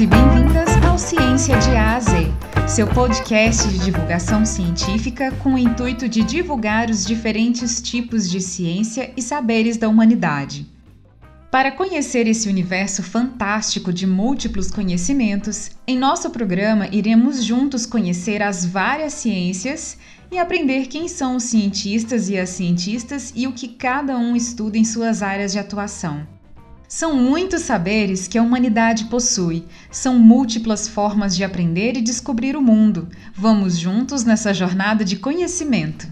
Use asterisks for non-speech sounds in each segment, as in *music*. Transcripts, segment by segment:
e bem-vindas ao Ciência de A a Z, seu podcast de divulgação científica com o intuito de divulgar os diferentes tipos de ciência e saberes da humanidade. Para conhecer esse universo fantástico de múltiplos conhecimentos, em nosso programa iremos juntos conhecer as várias ciências e aprender quem são os cientistas e as cientistas e o que cada um estuda em suas áreas de atuação. São muitos saberes que a humanidade possui, são múltiplas formas de aprender e descobrir o mundo. Vamos juntos nessa jornada de conhecimento.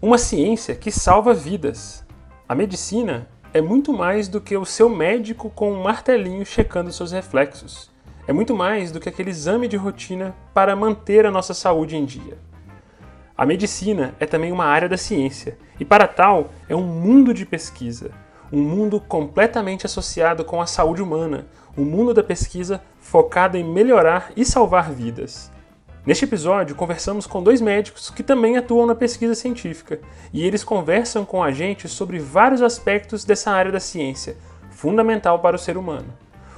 Uma ciência que salva vidas. A medicina é muito mais do que o seu médico com um martelinho checando seus reflexos. É muito mais do que aquele exame de rotina para manter a nossa saúde em dia. A medicina é também uma área da ciência, e para tal é um mundo de pesquisa um mundo completamente associado com a saúde humana, o um mundo da pesquisa focado em melhorar e salvar vidas. Neste episódio, conversamos com dois médicos que também atuam na pesquisa científica, e eles conversam com a gente sobre vários aspectos dessa área da ciência, fundamental para o ser humano.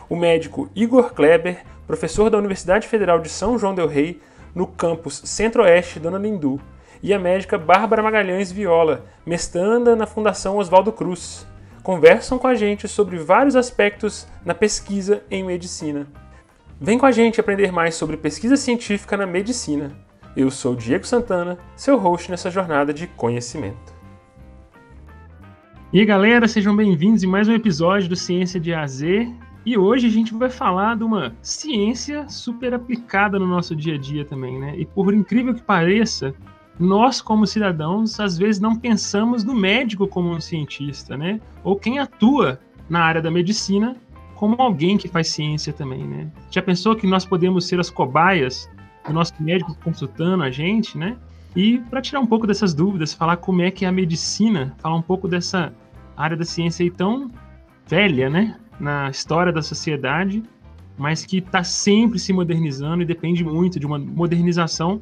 O médico Igor Kleber, professor da Universidade Federal de São João del Rei, no campus Centro-Oeste Dona Lindu, e a médica Bárbara Magalhães Viola, mestranda na Fundação Oswaldo Cruz conversam com a gente sobre vários aspectos na pesquisa em medicina. Vem com a gente aprender mais sobre pesquisa científica na medicina. Eu sou Diego Santana, seu host nessa jornada de conhecimento. E aí, galera, sejam bem-vindos em mais um episódio do Ciência de AZ. E hoje a gente vai falar de uma ciência super aplicada no nosso dia a dia também, né? E por incrível que pareça, nós, como cidadãos, às vezes não pensamos no médico como um cientista, né? Ou quem atua na área da medicina como alguém que faz ciência também, né? Já pensou que nós podemos ser as cobaias do nosso médico consultando a gente, né? E para tirar um pouco dessas dúvidas, falar como é que é a medicina, falar um pouco dessa área da ciência aí tão velha, né? Na história da sociedade, mas que está sempre se modernizando e depende muito de uma modernização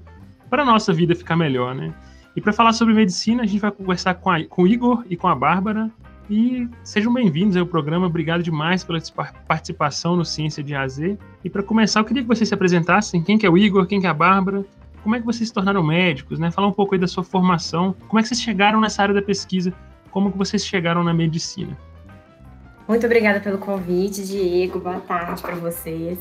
para a nossa vida ficar melhor, né? E para falar sobre medicina, a gente vai conversar com, a, com o Igor e com a Bárbara. E sejam bem-vindos ao programa. Obrigado demais pela participação no Ciência de AZ. E para começar, eu queria que vocês se apresentassem. Quem que é o Igor? Quem que é a Bárbara? Como é que vocês se tornaram médicos, né? Falar um pouco aí da sua formação. Como é que vocês chegaram nessa área da pesquisa? Como que vocês chegaram na medicina? Muito obrigada pelo convite, Diego. Boa tarde para vocês.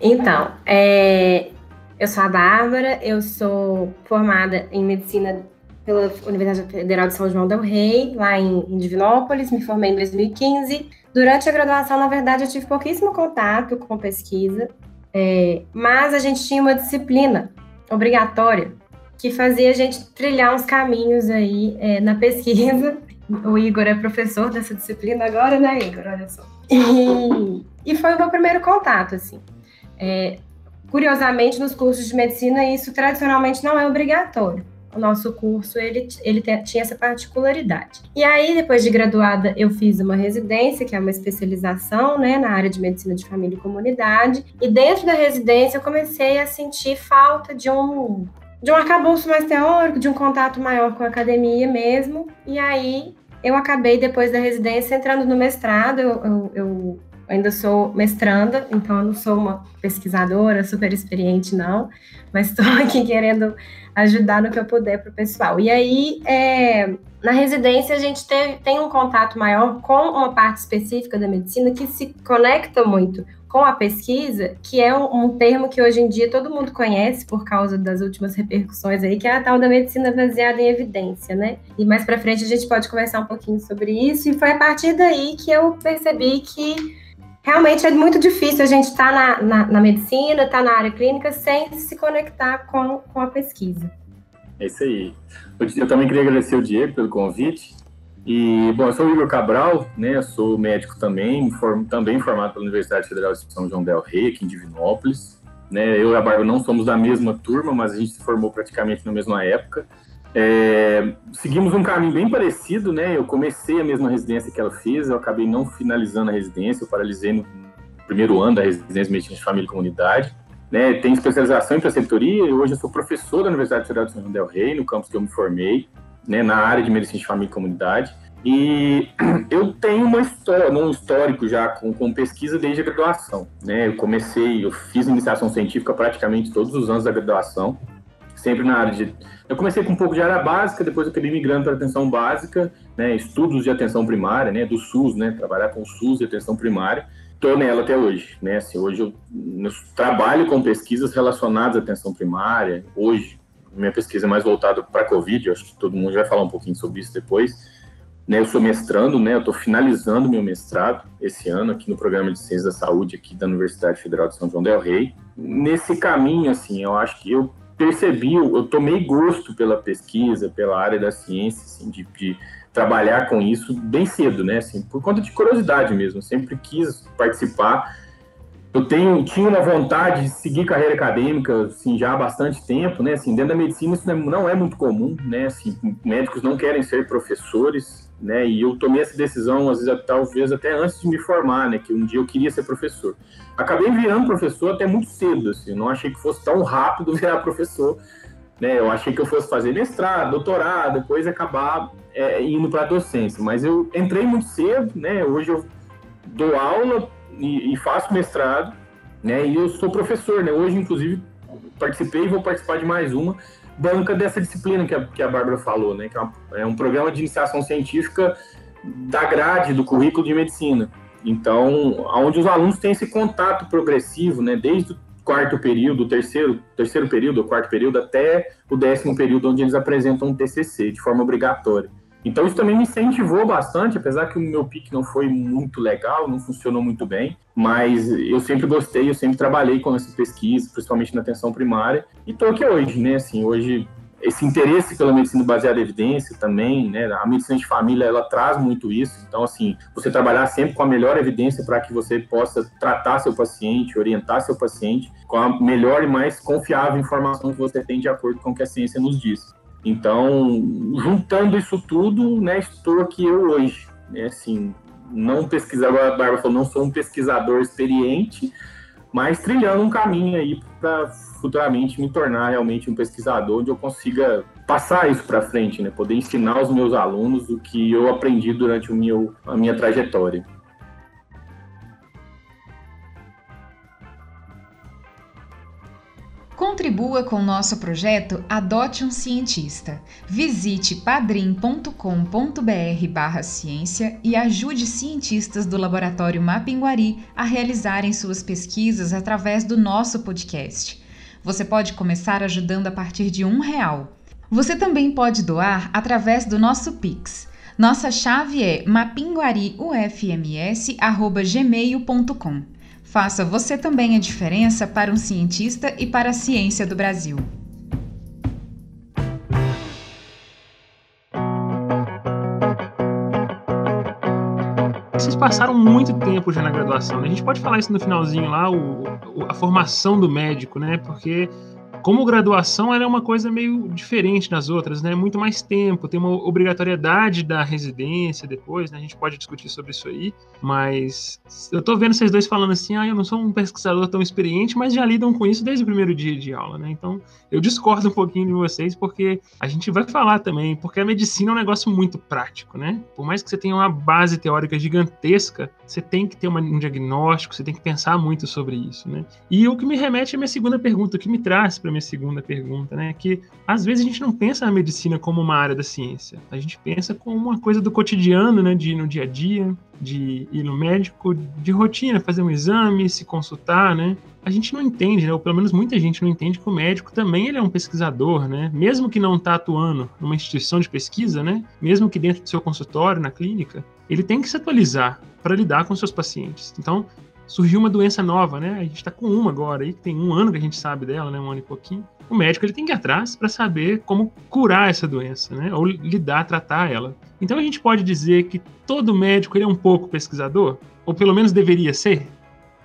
Então, é, eu sou a Bárbara, eu sou formada em medicina pela Universidade Federal de São João del Rei, lá em, Divinópolis, me formei em 2015. Durante a graduação, na verdade, eu tive pouquíssimo contato com pesquisa, é, mas a gente tinha uma disciplina obrigatória que fazia a gente trilhar uns caminhos aí é, na pesquisa. O Igor é professor dessa disciplina agora, né, Igor? Olha só. E, e foi o meu primeiro contato, assim. É, Curiosamente, nos cursos de medicina, isso tradicionalmente não é obrigatório. O nosso curso ele, ele tinha essa particularidade. E aí, depois de graduada, eu fiz uma residência, que é uma especialização né, na área de medicina de família e comunidade. E dentro da residência, eu comecei a sentir falta de um, de um arcabouço mais teórico, de um contato maior com a academia mesmo. E aí, eu acabei, depois da residência, entrando no mestrado. eu, eu, eu ainda sou mestranda, então eu não sou uma pesquisadora super experiente, não, mas *laughs* estou aqui querendo ajudar no que eu puder para o pessoal. E aí, é, na residência, a gente teve, tem um contato maior com uma parte específica da medicina que se conecta muito com a pesquisa, que é um, um, termo que hoje em dia todo mundo conhece por causa das últimas repercussões aí, que é a tal da medicina baseada em evidência, né? E mais para frente a gente pode conversar um pouquinho sobre isso. E foi a partir daí que eu percebi que realmente é muito difícil a gente estar tá na, na, na, medicina, estar tá na área clínica sem se conectar com, com a pesquisa. É isso aí. Eu também queria agradecer o Diego pelo convite. E, bom, eu sou o Igor Cabral, né? Sou médico também, form, também formado pela Universidade Federal de São João del Rei, aqui em Divinópolis. Né? Eu e a Bárbara não somos da mesma turma, mas a gente se formou praticamente na mesma época. É, seguimos um caminho bem parecido, né? Eu comecei a mesma residência que ela fez, eu acabei não finalizando a residência, eu paralisei no primeiro ano da residência medicina de família e comunidade. Né, tem especialização em preceptoria e hoje eu sou professor da Universidade Federal de São João del Rei, no campus que eu me formei, né, na área de medicina de família e comunidade. E *clears throat* eu tenho uma história, um histórico já com, com pesquisa desde a graduação. Né? Eu comecei, eu fiz iniciação científica praticamente todos os anos da graduação, sempre na área de. Eu comecei com um pouco de área básica, depois acabei migrando para atenção básica, né? estudos de atenção primária, né? do SUS, né? trabalhar com SUS e atenção primária. Estou nela até hoje. Né? Assim, hoje eu, eu trabalho com pesquisas relacionadas à atenção primária. Hoje, minha pesquisa é mais voltada para a Covid, acho que todo mundo vai falar um pouquinho sobre isso depois né, eu sou mestrando, né, eu estou finalizando meu mestrado esse ano aqui no Programa de Ciências da Saúde aqui da Universidade Federal de São João del Rei. Nesse caminho, assim, eu acho que eu percebi, eu tomei gosto pela pesquisa, pela área da ciência, assim, de, de trabalhar com isso bem cedo, né, assim, por conta de curiosidade mesmo. Sempre quis participar. Eu tenho, tinha uma vontade de seguir carreira acadêmica, assim, já há bastante tempo, né, assim, dentro da medicina isso não é muito comum, né, assim, médicos não querem ser professores, né? E eu tomei essa decisão, às vezes, talvez até antes de me formar, né? Que um dia eu queria ser professor. Acabei virando professor até muito cedo, assim. Não achei que fosse tão rápido *laughs* virar professor, né? Eu achei que eu fosse fazer mestrado, doutorado, depois acabar é, indo para docência. Mas eu entrei muito cedo, né? Hoje eu dou aula e, e faço mestrado, né? E eu sou professor, né? Hoje, inclusive, participei e vou participar de mais uma banca dessa disciplina que a, que a Bárbara falou, né? Que é, uma, é um programa de iniciação científica da grade do currículo de medicina. Então, onde os alunos têm esse contato progressivo, né? Desde o quarto período, terceiro, terceiro período, quarto período, até o décimo período, onde eles apresentam um TCC de forma obrigatória. Então isso também me incentivou bastante, apesar que o meu pique não foi muito legal, não funcionou muito bem, mas eu sempre gostei, eu sempre trabalhei com essa pesquisa, principalmente na atenção primária, e estou aqui hoje, né? Assim, hoje esse interesse pela medicina baseada em evidência também, né? A medicina de família ela traz muito isso. Então, assim, você trabalhar sempre com a melhor evidência para que você possa tratar seu paciente, orientar seu paciente com a melhor e mais confiável informação que você tem de acordo com o que a ciência nos diz. Então, juntando isso tudo, né, estou aqui eu hoje. Né, assim, não pesquisador, a Bárbara falou, não sou um pesquisador experiente, mas trilhando um caminho aí para futuramente me tornar realmente um pesquisador onde eu consiga passar isso para frente, né, poder ensinar aos meus alunos o que eu aprendi durante o meu, a minha trajetória. Contribua com o nosso projeto Adote um Cientista. Visite padrim.com.br barra ciência e ajude cientistas do Laboratório Mapinguari a realizarem suas pesquisas através do nosso podcast. Você pode começar ajudando a partir de um real. Você também pode doar através do nosso Pix. Nossa chave é mapinguariufms.gmail.com. Faça você também a diferença para um cientista e para a ciência do Brasil. Vocês passaram muito tempo já na graduação, né? A gente pode falar isso no finalzinho lá, o, a formação do médico, né? Porque como graduação, ela é uma coisa meio diferente das outras, né? Muito mais tempo, tem uma obrigatoriedade da residência depois, né? A gente pode discutir sobre isso aí, mas eu tô vendo vocês dois falando assim, ah, eu não sou um pesquisador tão experiente, mas já lidam com isso desde o primeiro dia de aula, né? Então, eu discordo um pouquinho de vocês, porque a gente vai falar também, porque a medicina é um negócio muito prático, né? Por mais que você tenha uma base teórica gigantesca, você tem que ter uma, um diagnóstico, você tem que pensar muito sobre isso, né? E o que me remete à minha segunda pergunta, o que me traz para minha segunda pergunta, né? Que às vezes a gente não pensa na medicina como uma área da ciência, a gente pensa como uma coisa do cotidiano, né? De ir no dia a dia, de ir no médico, de rotina, fazer um exame, se consultar, né? A gente não entende, né? ou pelo menos muita gente não entende que o médico também ele é um pesquisador, né? Mesmo que não está atuando numa instituição de pesquisa, né? Mesmo que dentro do seu consultório, na clínica, ele tem que se atualizar para lidar com seus pacientes. Então, surgiu uma doença nova, né? A gente está com uma agora aí, que tem um ano que a gente sabe dela, né? Um ano e pouquinho. O médico ele tem que ir atrás para saber como curar essa doença, né? Ou lidar, tratar ela. Então a gente pode dizer que todo médico ele é um pouco pesquisador? Ou pelo menos deveria ser?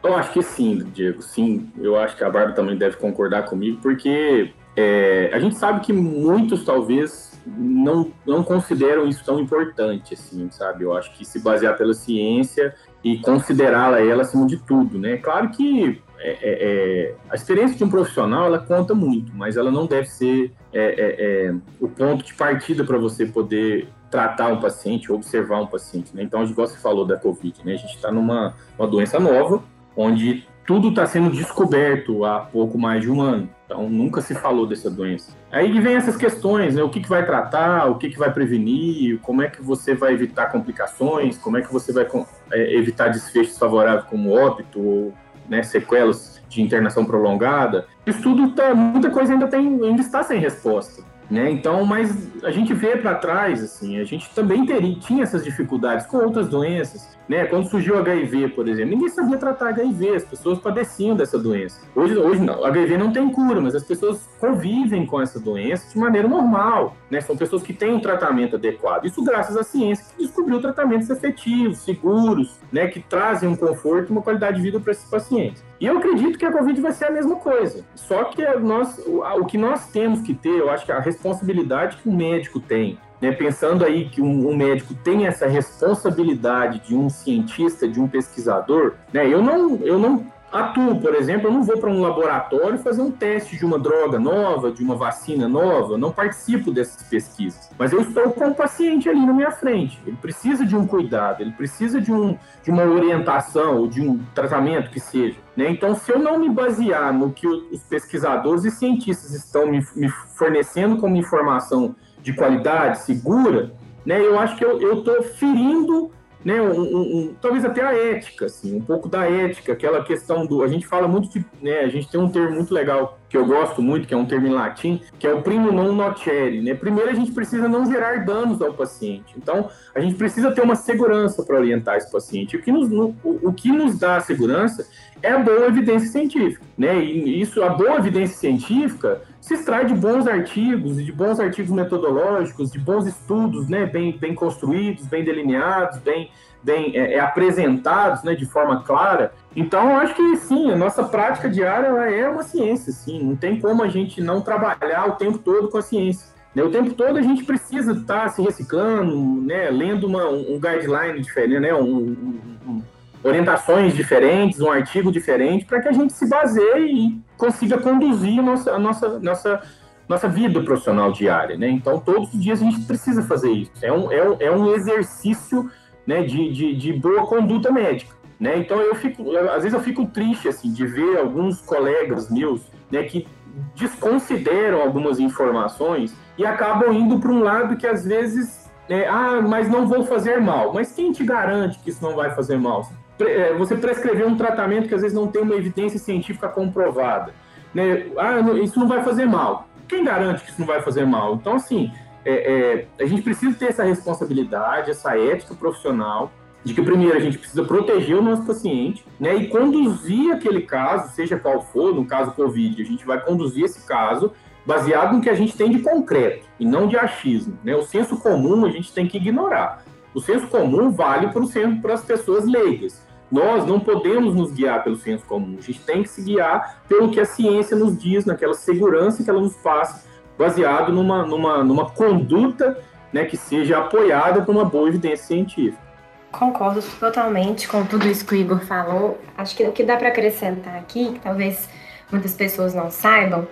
Eu acho que sim, Diego, sim. Eu acho que a Bárbara também deve concordar comigo, porque é, a gente sabe que muitos talvez não, não consideram isso tão importante, assim, sabe? Eu acho que se basear pela ciência e considerá-la ela acima de tudo, né? Claro que é, é, é, a experiência de um profissional ela conta muito, mas ela não deve ser é, é, é o ponto de partida para você poder tratar um paciente, observar um paciente. Né? Então, igual você falou da Covid, né? a gente está numa uma doença nova, onde tudo está sendo descoberto há pouco mais de um ano. Então, nunca se falou dessa doença. Aí vem essas questões, né? O que, que vai tratar, o que, que vai prevenir, como é que você vai evitar complicações, como é que você vai é, evitar desfechos favoráveis como óbito ou né, sequelas de internação prolongada. Isso tudo tá, muita coisa ainda, tem, ainda está sem resposta. Né? Então, mas a gente vê para trás, assim, a gente também teria, tinha essas dificuldades com outras doenças. Né? Quando surgiu o HIV, por exemplo, ninguém sabia tratar HIV, as pessoas padeciam dessa doença. Hoje, hoje não, HIV não tem cura, mas as pessoas convivem com essa doença de maneira normal. Né? São pessoas que têm um tratamento adequado. Isso graças à ciência que descobriu tratamentos efetivos, seguros, né? que trazem um conforto e uma qualidade de vida para esses pacientes. E eu acredito que a Covid vai ser a mesma coisa. Só que nós, o que nós temos que ter, eu acho que a responsabilidade que o médico tem né, pensando aí que um, um, médico tem essa responsabilidade de um cientista, de um pesquisador, né, eu não, eu não atuo, por exemplo, eu não vou para um laboratório fazer um teste de uma droga nova, de uma vacina nova, não participo dessas pesquisas. Mas eu estou com o paciente ali na minha frente. Ele precisa de um cuidado, ele precisa de, um, de uma orientação ou de um tratamento que seja. Né? Então, se eu não me basear no que os pesquisadores e cientistas estão me, me fornecendo como informação de qualidade, segura, né, eu acho que eu estou ferindo né, um, um, talvez até a ética, assim, um pouco da ética, aquela questão do. A gente fala muito de. Né, a gente tem um termo muito legal que eu gosto muito, que é um termo em latim, que é o primo non nocere. Né? Primeiro, a gente precisa não gerar danos ao paciente. Então, a gente precisa ter uma segurança para orientar esse paciente. O que, nos, no, o, o que nos dá segurança é a boa evidência científica. Né? E isso, a boa evidência científica se extrai de bons artigos, de bons artigos metodológicos, de bons estudos, né, bem, bem construídos, bem delineados, bem, bem é, é, apresentados, né, de forma clara. Então, acho que sim, a nossa prática diária é uma ciência, sim. Não tem como a gente não trabalhar o tempo todo com a ciência. Né? O tempo todo a gente precisa estar se reciclando, né, lendo uma, um guideline diferente, né, um, um, um orientações diferentes, um artigo diferente, para que a gente se baseie e consiga conduzir a nossa, a nossa, nossa, nossa vida profissional diária. Né? Então, todos os dias a gente precisa fazer isso. É um, é é um exercício né, de, de, de boa conduta médica. Né? Então, eu fico, eu, às vezes eu fico triste assim, de ver alguns colegas meus né, que desconsideram algumas informações e acabam indo para um lado que às vezes é, ah, mas não vou fazer mal. Mas quem te garante que isso não vai fazer mal? É, você prescrever um tratamento que às vezes não tem uma evidência científica comprovada. Né? Ah, isso não vai fazer mal. Quem garante que isso não vai fazer mal? Então, assim, é, é, a gente precisa ter essa responsabilidade, essa ética profissional, de que, primeiro, a gente precisa proteger o nosso paciente né, e conduzir aquele caso, seja qual for, no caso Covid, a gente vai conduzir esse caso baseado no que a gente tem de concreto e não de achismo. Né? O senso comum a gente tem que ignorar. O senso comum vale para as pessoas leigas. Nós não podemos nos guiar pelo senso comum, a gente tem que se guiar pelo que a ciência nos diz, naquela segurança que ela nos passa, baseado numa, numa, numa conduta né, que seja apoiada por uma boa evidência científica. Concordo totalmente com tudo isso que o Igor falou. Acho que o que dá para acrescentar aqui, que talvez muitas pessoas não saibam,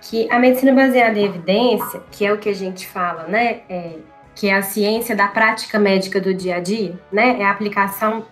que a medicina baseada em evidência, que é o que a gente fala, né, é, que é a ciência da prática médica do dia a dia, né, é a aplicação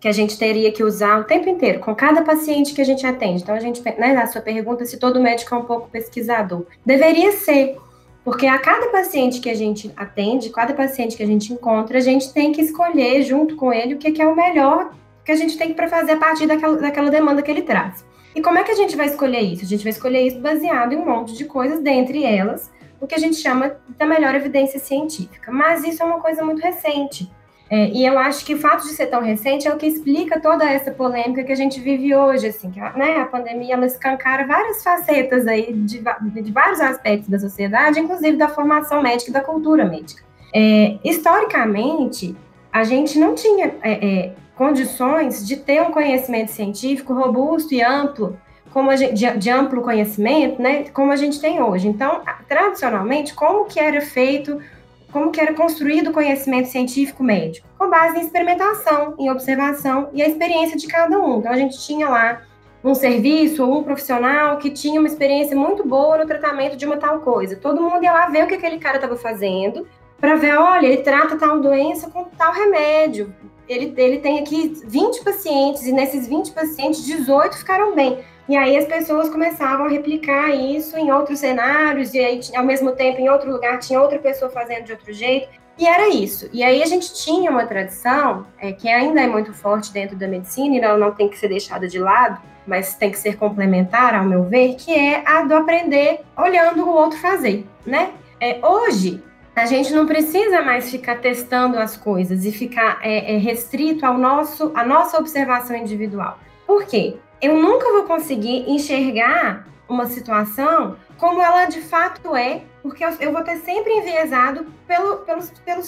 que a gente teria que usar o tempo inteiro, com cada paciente que a gente atende. Então, a gente, né, a sua pergunta se todo médico é um pouco pesquisador. Deveria ser, porque a cada paciente que a gente atende, cada paciente que a gente encontra, a gente tem que escolher junto com ele o que é o melhor que a gente tem para fazer a partir daquela, daquela demanda que ele traz. E como é que a gente vai escolher isso? A gente vai escolher isso baseado em um monte de coisas, dentre elas o que a gente chama da melhor evidência científica. Mas isso é uma coisa muito recente. É, e eu acho que o fato de ser tão recente é o que explica toda essa polêmica que a gente vive hoje, assim, que né, a pandemia ela escancara várias facetas aí de, de, vários aspectos da sociedade, inclusive da formação médica e da cultura médica. É, historicamente, a gente não tinha é, é condições de ter um conhecimento científico robusto e amplo como gente, de, de, amplo conhecimento, né, como a gente tem hoje. Então, tradicionalmente, como que era feito, como que era construído o conhecimento científico médico? Com base em experimentação, em observação e a experiência de cada um. Então, a gente tinha lá um serviço ou um profissional que tinha uma experiência muito boa no tratamento de uma tal coisa. Todo mundo ia lá ver o que aquele cara estava fazendo, para ver, olha, ele trata tal doença com tal remédio. Ele, ele tem aqui 20 pacientes, e nesses 20 pacientes, 18 ficaram bem. E aí as pessoas começavam a replicar isso em outros cenários, e aí, ao mesmo tempo, em outro lugar, tinha outra pessoa fazendo de outro jeito. E era isso. E aí a gente tinha uma tradição é, que ainda é muito forte dentro da medicina, e ela não tem que ser deixada de lado, mas tem que ser complementar, ao meu ver, que é a do aprender olhando o outro fazer, né? É, hoje, a gente não precisa mais ficar testando as coisas e ficar é, é, restrito ao nosso, à nossa observação individual. Por quê? Eu nunca vou conseguir enxergar uma situação como ela de fato é, porque eu, eu vou ter sempre enviesado pelo, pelo, pelo,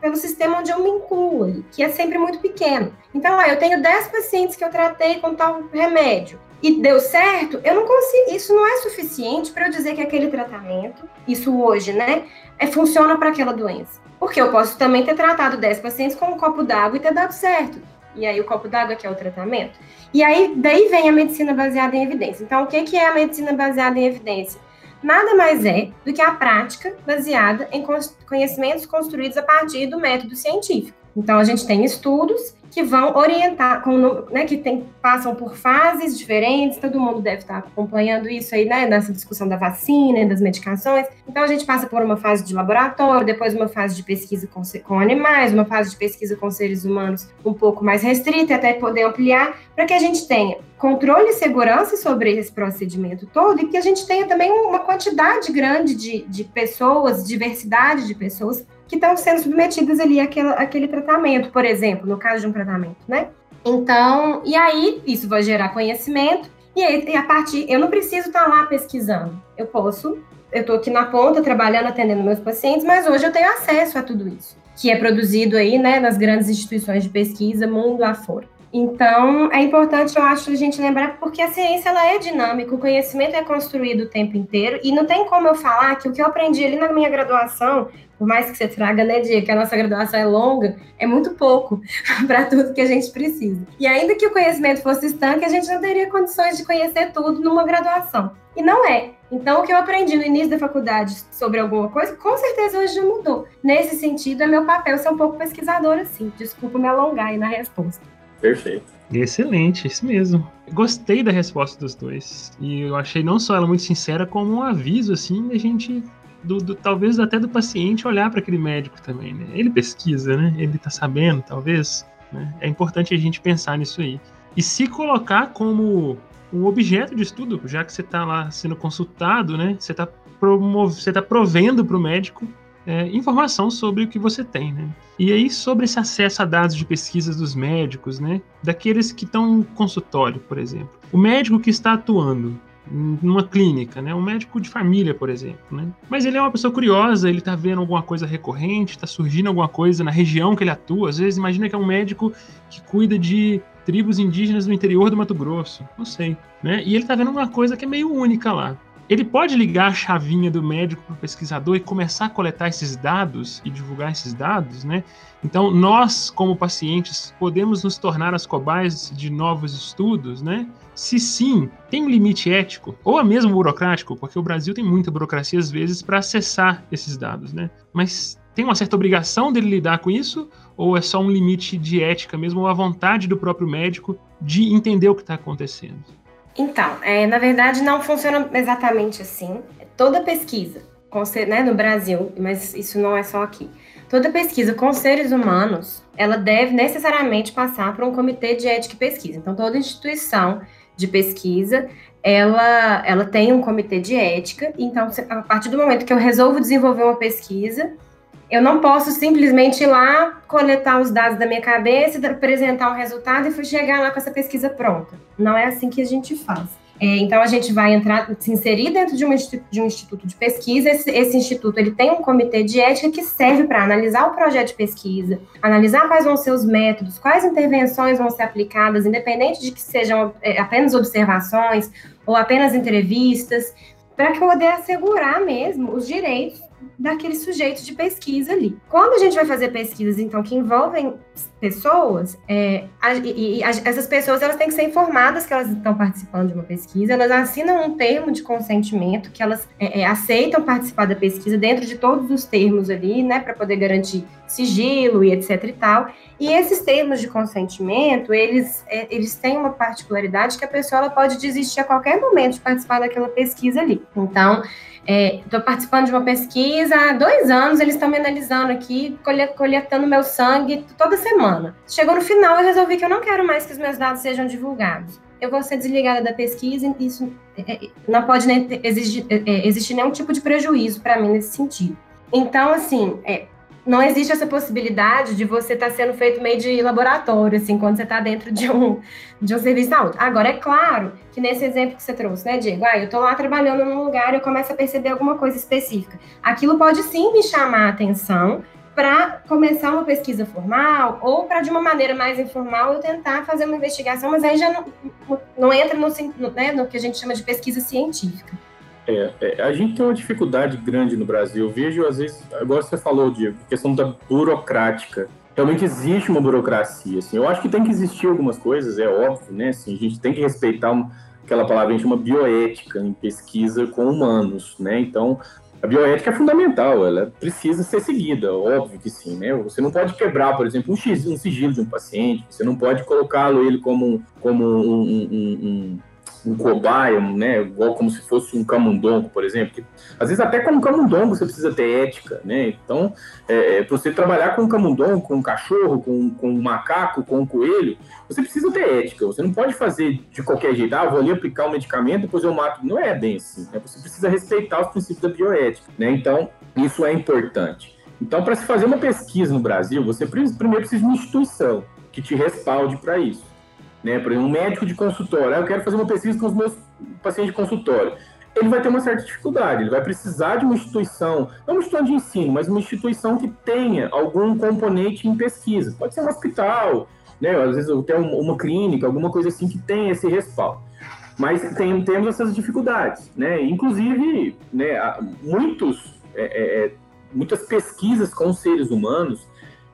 pelo sistema onde eu me incluo, que é sempre muito pequeno. Então, lá, eu tenho 10 pacientes que eu tratei com tal remédio e deu certo, eu não consigo, isso não é suficiente para eu dizer que aquele tratamento, isso hoje, né, é, funciona para aquela doença. Porque eu posso também ter tratado 10 pacientes com um copo d'água e ter dado certo. E aí o copo d'água que é o tratamento. E aí daí vem a medicina baseada em evidência. Então, o que, que é a medicina baseada em evidência? nada mais é do que a prática baseada em conhecimentos construídos a partir do método científico. Então, a gente tem estudos que vão orientar, com, né, que tem, passam por fases diferentes, todo mundo deve estar acompanhando isso aí, né, nessa discussão da vacina, das medicações. Então, a gente passa por uma fase de laboratório, depois uma fase de pesquisa com, com animais, uma fase de pesquisa com seres humanos um pouco mais restrita, até poder ampliar, para que a gente tenha controle e segurança sobre esse procedimento todo e que a gente tenha também uma quantidade grande de, de pessoas, diversidade de pessoas que estão sendo submetidas ali àquele, àquele tratamento, por exemplo, no caso de um tratamento, né? Então, e aí isso vai gerar conhecimento, e, aí, a partir, eu não preciso estar lá pesquisando, eu posso, eu estou aqui na ponta trabalhando, atendendo meus pacientes, mas hoje eu tenho acesso a tudo isso, que é produzido aí, né, nas grandes instituições de pesquisa, mundo afora. Então, é importante, eu acho, a gente lembrar, porque a ciência ela é dinâmica, o conhecimento é construído o tempo inteiro, e não tem como eu falar que o que eu aprendi ali na minha graduação, por mais que você traga, né, Dia, que a nossa graduação é longa, é muito pouco *laughs* para tudo que a gente precisa. E ainda que o conhecimento fosse estanque, a gente não teria condições de conhecer tudo numa graduação. E não é. Então, o que eu aprendi no início da faculdade sobre alguma coisa, com certeza hoje já mudou. Nesse sentido, é meu papel ser um pouco pesquisadora, sim. Desculpa me alongar aí na resposta. Perfeito. Excelente, isso mesmo. Gostei da resposta dos dois. E eu achei não só ela muito sincera, como um aviso, assim, da gente. Do, do talvez até do paciente olhar para aquele médico também, né? Ele pesquisa, né? Ele tá sabendo, talvez. Né? É importante a gente pensar nisso aí. E se colocar como um objeto de estudo, já que você está lá sendo consultado, né? Você está você tá provendo para o médico é, informação sobre o que você tem, né? E aí, sobre esse acesso a dados de pesquisas dos médicos, né? Daqueles que estão em consultório, por exemplo. O médico que está atuando numa clínica, né? Um médico de família, por exemplo, né? Mas ele é uma pessoa curiosa, ele está vendo alguma coisa recorrente, está surgindo alguma coisa na região que ele atua. Às vezes, imagina que é um médico que cuida de tribos indígenas no interior do Mato Grosso, não sei, né? E ele está vendo uma coisa que é meio única lá ele pode ligar a chavinha do médico para o pesquisador e começar a coletar esses dados e divulgar esses dados, né? Então, nós, como pacientes, podemos nos tornar as cobaias de novos estudos, né? Se sim, tem um limite ético, ou mesmo burocrático, porque o Brasil tem muita burocracia às vezes para acessar esses dados, né? Mas tem uma certa obrigação dele lidar com isso, ou é só um limite de ética mesmo, ou a vontade do próprio médico de entender o que está acontecendo? Então, é, na verdade, não funciona exatamente assim. Toda pesquisa, né, no Brasil, mas isso não é só aqui. Toda pesquisa com seres humanos, ela deve necessariamente passar por um comitê de ética e pesquisa. Então, toda instituição de pesquisa, ela, ela tem um comitê de ética. Então, a partir do momento que eu resolvo desenvolver uma pesquisa, eu não posso simplesmente ir lá, coletar os dados da minha cabeça, apresentar um resultado e chegar lá com essa pesquisa pronta. Não é assim que a gente faz. É, então, a gente vai entrar, se inserir dentro de um, de um instituto de pesquisa. Esse, esse, instituto ele tem um comitê de ética que serve para analisar o projeto de pesquisa, analisar quais vão ser os métodos, quais intervenções vão ser aplicadas, independente de que sejam é, apenas observações ou apenas entrevistas, para poder assegurar mesmo os direitos daquele sujeito de pesquisa ali. Quando a gente vai fazer pesquisas, então, que envolvem pessoas, é, a, e, a, essas pessoas elas têm que ser informadas que elas estão participando de uma pesquisa, elas assinam um termo de consentimento que elas é, é, aceitam participar da pesquisa dentro de todos os termos ali, né, para poder garantir sigilo e etc e tal. E esses termos de consentimento, eles, é, eles têm uma particularidade que a pessoa ela pode desistir a qualquer momento de participar daquela pesquisa ali. Então, Estou é, participando de uma pesquisa há dois anos, eles estão me analisando aqui, coletando meu sangue toda semana. Chegou no final, eu resolvi que eu não quero mais que os meus dados sejam divulgados. Eu vou ser desligada da pesquisa isso é, é não pode nem existir, é, existir nenhum tipo de prejuízo para mim nesse sentido. Então, assim, é, não existe essa possibilidade de você estar tá sendo feito meio de laboratório, assim, quando você está dentro de um, de um serviço de saúde. Agora, é claro que nesse exemplo que você trouxe, né, Diego? Ah, eu estou lá trabalhando num lugar e eu começo a perceber alguma coisa específica. Aquilo pode sim me chamar a atenção para começar uma pesquisa formal ou para, de uma maneira mais informal, eu tentar fazer uma investigação, mas aí já não, não entra no, né, no que a gente chama de pesquisa científica. É, é, a gente tem uma dificuldade grande no Brasil. Eu vejo, às vezes, agora você falou, Diego, questão da burocrática. Realmente existe uma burocracia. Assim. Eu acho que tem que existir algumas coisas, é óbvio, né? Assim, a gente tem que respeitar uma, aquela palavra que a gente chama bioética em pesquisa com humanos, né? Então, a bioética é fundamental, ela precisa ser seguida, óbvio que sim, né? Você não pode quebrar, por exemplo, um, sigilo de um paciente, você não pode colocá-lo ele como, como um, um, um um cobaia, né, igual como se fosse um camundongo, por exemplo. Que, às vezes até com um camundongo você precisa ter ética, né? Então, é, é para você trabalhar com um camundongo, com um cachorro, com, com um macaco, com um coelho, você precisa ter ética. Você não pode fazer de qualquer jeito, ah, vou ali aplicar um medicamento, depois eu mato. Não é bem assim. Né? Você precisa respeitar os princípios da bioética, né? Então, isso é importante. Então, para se fazer uma pesquisa no Brasil, você primeiro precisa de uma instituição que te respalde para isso. Né? Por exemplo, um médico de consultório, ah, eu quero fazer uma pesquisa com os meus pacientes de consultório. Ele vai ter uma certa dificuldade, ele vai precisar de uma instituição, não uma instituição de ensino, mas uma instituição que tenha algum componente em pesquisa. Pode ser um hospital, né? às vezes até uma clínica, alguma coisa assim que tenha esse respaldo. Mas tem, temos essas dificuldades, né? Inclusive, né, muitos, é, é, é, muitas pesquisas com seres humanos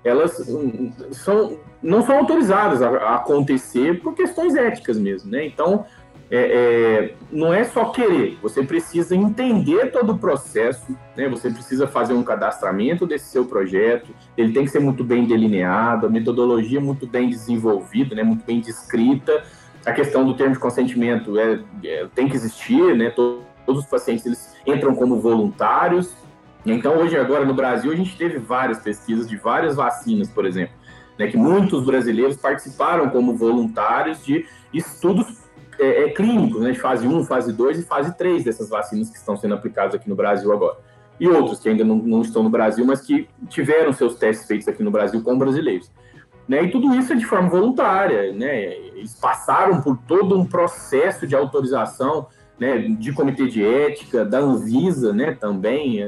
elas hum, são, não são autorizadas a, a acontecer por questões éticas mesmo, né? Então, é, é, não é só querer, você precisa entender todo o processo, né? Você precisa fazer um cadastramento desse seu projeto, ele tem que ser muito bem delineado, a metodologia muito bem desenvolvida, né? Muito bem descrita. A questão do termo de consentimento é, é tem que existir, né? Todos, todos os pacientes eles entram como voluntários, então, hoje, agora no Brasil, a gente teve várias pesquisas de várias vacinas, por exemplo, né, que muitos brasileiros participaram como voluntários de estudos é, é, clínicos, né, de fase 1, fase 2 e fase 3 dessas vacinas que estão sendo aplicadas aqui no Brasil agora. E outros que ainda não, não estão no Brasil, mas que tiveram seus testes feitos aqui no Brasil com brasileiros. Né, e tudo isso é de forma voluntária, né? Eles passaram por todo um processo de autorização né, de comitê de ética, da Anvisa, né, também,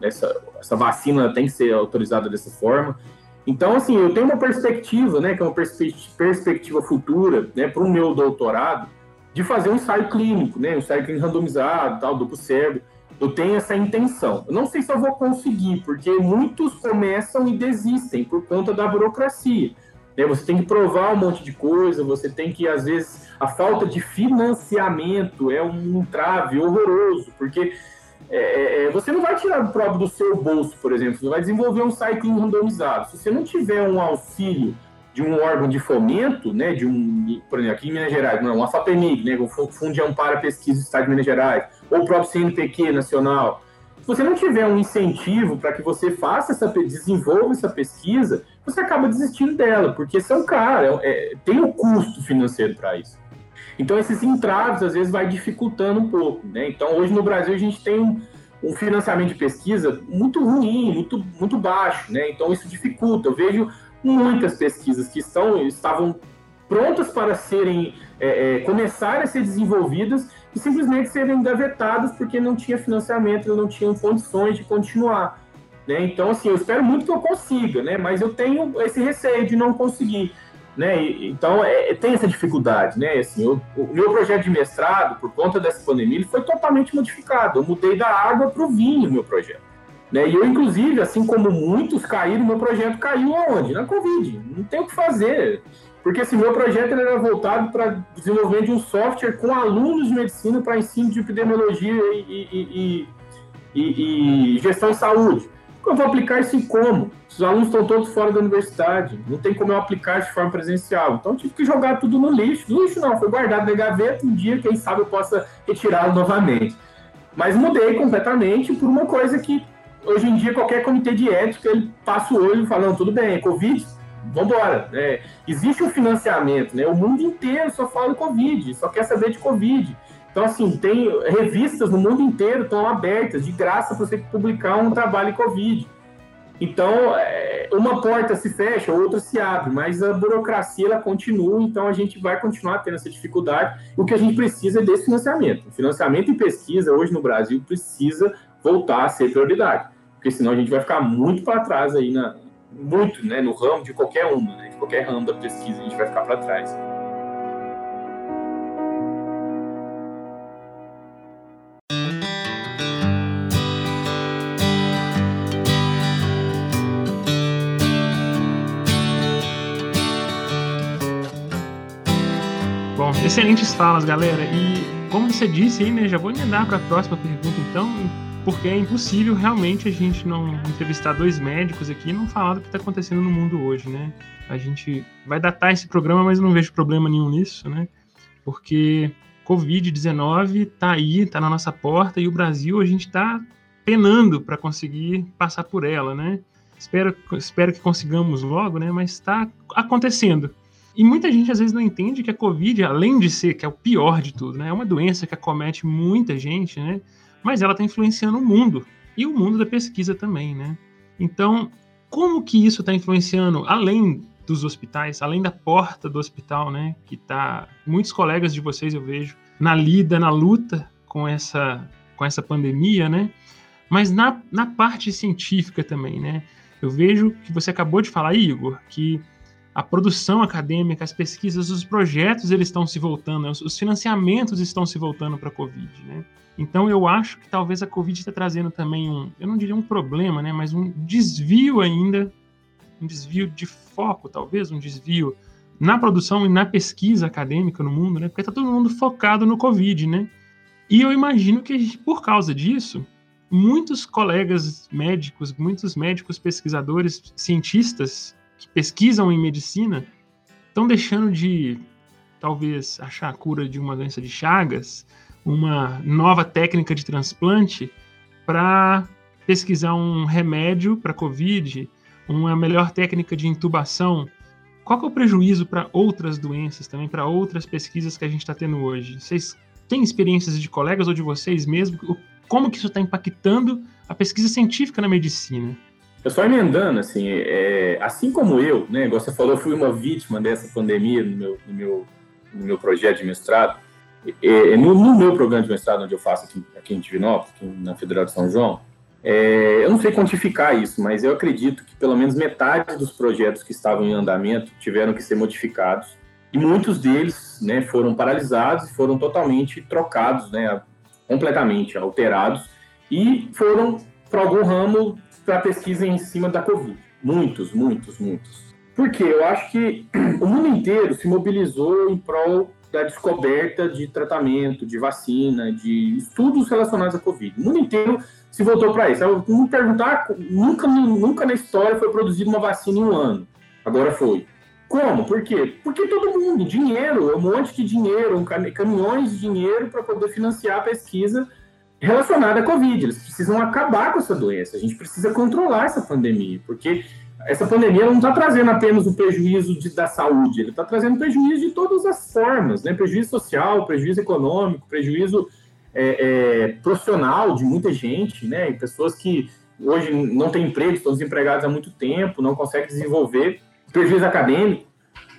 essa, essa vacina tem que ser autorizada dessa forma. Então, assim, eu tenho uma perspectiva, né, que é uma perspectiva futura, né, para o meu doutorado, de fazer um ensaio clínico, né, um ensaio clínico randomizado, tal, duplo cérebro. Eu tenho essa intenção. Eu não sei se eu vou conseguir, porque muitos começam e desistem por conta da burocracia. Né? Você tem que provar um monte de coisa, você tem que, às vezes, a falta de financiamento é um entrave horroroso, porque é, é, é você não vai tirar o próprio do seu bolso, por exemplo, você vai desenvolver um site randomizado. Se você não tiver um auxílio de um órgão de fomento, né, de um, por exemplo, aqui em Minas Gerais, não, uma FAPEMIG, né, o Fundo de Amparo à Pesquisa do Estado de Minas Gerais, ou o próprio CNPq nacional, se você não tiver um incentivo para que você faça essa, desenvolva essa pesquisa, você acaba desistindo dela, porque são caros, é, é, tem um custo financeiro para isso. Então, esses entraves, às vezes, vai dificultando um pouco. Né? Então, hoje no Brasil, a gente tem um, um financiamento de pesquisa muito ruim, muito, muito baixo. Né? Então, isso dificulta. Eu vejo muitas pesquisas que estão, estavam prontas para serem é, é, começarem a ser desenvolvidas e simplesmente serem engavetadas porque não tinha financiamento, não tinham condições de continuar. Né? Então, assim, eu espero muito que eu consiga, né? mas eu tenho esse receio de não conseguir. Né? E, então, é, tem essa dificuldade. Né? Assim, eu, o meu projeto de mestrado, por conta dessa pandemia, ele foi totalmente modificado. Eu mudei da água para o vinho, meu projeto. Né? E eu, inclusive, assim como muitos caíram, meu projeto caiu aonde? Na Covid. Não tem o que fazer. Porque assim, meu projeto era voltado para desenvolvimento de um software com alunos de medicina para ensino de epidemiologia e, e, e, e gestão de saúde. Eu vou aplicar isso em como? Os alunos estão todos fora da universidade, não tem como eu aplicar de forma presencial. Então tive que jogar tudo no lixo. No lixo não, foi guardado na gaveta, um dia, quem sabe, eu possa retirá-lo novamente. Mas mudei completamente por uma coisa que hoje em dia qualquer comitê de ética ele passa o olho falando, tudo bem, é Covid, vambora. É, existe um financiamento, né? O mundo inteiro só fala de Covid, só quer saber de Covid. Então, assim, tem revistas no mundo inteiro estão abertas, de graça, para você publicar um trabalho em Covid. Então, é, uma porta se fecha, outra se abre, mas a burocracia ela continua, então a gente vai continuar tendo essa dificuldade. O que a gente precisa é desse financiamento. Financiamento em pesquisa hoje no Brasil precisa voltar a ser prioridade, porque senão a gente vai ficar muito para trás aí na muito, né, no ramo de qualquer uma, né, de qualquer ramo da pesquisa a gente vai ficar para trás. Excelentes falas, galera. E como você disse aí, né, já vou emendar para a próxima pergunta, então, porque é impossível realmente a gente não entrevistar dois médicos aqui e não falar do que está acontecendo no mundo hoje, né? A gente vai datar esse programa, mas não vejo problema nenhum nisso, né? Porque Covid-19 está aí, está na nossa porta e o Brasil a gente está penando para conseguir passar por ela, né? Espero, espero que consigamos logo, né? Mas está acontecendo. E muita gente às vezes não entende que a Covid, além de ser, que é o pior de tudo, né? É uma doença que acomete muita gente, né? Mas ela está influenciando o mundo. E o mundo da pesquisa também, né? Então, como que isso está influenciando, além dos hospitais, além da porta do hospital, né? Que tá. Muitos colegas de vocês eu vejo na lida, na luta com essa, com essa pandemia, né? Mas na, na parte científica também, né? Eu vejo que você acabou de falar, Igor, que a produção acadêmica, as pesquisas, os projetos eles estão se voltando, os financiamentos estão se voltando para a Covid, né? Então eu acho que talvez a Covid está trazendo também um, eu não diria um problema, né, mas um desvio ainda, um desvio de foco, talvez, um desvio na produção e na pesquisa acadêmica no mundo, né? Porque está todo mundo focado no Covid, né? E eu imagino que por causa disso, muitos colegas médicos, muitos médicos pesquisadores, cientistas que pesquisam em medicina estão deixando de talvez achar a cura de uma doença de Chagas, uma nova técnica de transplante para pesquisar um remédio para COVID, uma melhor técnica de intubação. Qual é o prejuízo para outras doenças também, para outras pesquisas que a gente está tendo hoje? Vocês têm experiências de colegas ou de vocês mesmos? Como que isso está impactando a pesquisa científica na medicina? Eu só emendando, assim, é, assim como eu, né, igual você falou, eu fui uma vítima dessa pandemia no meu, no meu, no meu projeto de mestrado. É, no, no, meu programa de mestrado, onde eu faço aqui, aqui em Divinópolis, aqui na Federal de São João, é, eu não sei quantificar isso, mas eu acredito que pelo menos metade dos projetos que estavam em andamento tiveram que ser modificados e muitos deles né, foram paralisados e foram totalmente trocados, né, completamente alterados e foram para algum ramo para pesquisa em cima da Covid. Muitos, muitos, muitos. Porque eu acho que *clears throat* o mundo inteiro se mobilizou em prol da descoberta de tratamento, de vacina, de estudos relacionados à Covid. O mundo inteiro se voltou para isso. Me perguntar, nunca, nunca na história foi produzida uma vacina em um ano. Agora foi. Como? Por quê? Porque todo mundo, dinheiro, um monte de dinheiro, um caminhões de dinheiro para poder financiar a pesquisa relacionada à Covid. Eles precisam acabar com essa doença. A gente precisa controlar essa pandemia, porque essa pandemia não está trazendo apenas o prejuízo de, da saúde, ele está trazendo prejuízo de todas as formas, né? Prejuízo social, prejuízo econômico, prejuízo é, é, profissional de muita gente, né? E pessoas que hoje não têm emprego, estão desempregadas há muito tempo, não conseguem desenvolver, prejuízo acadêmico.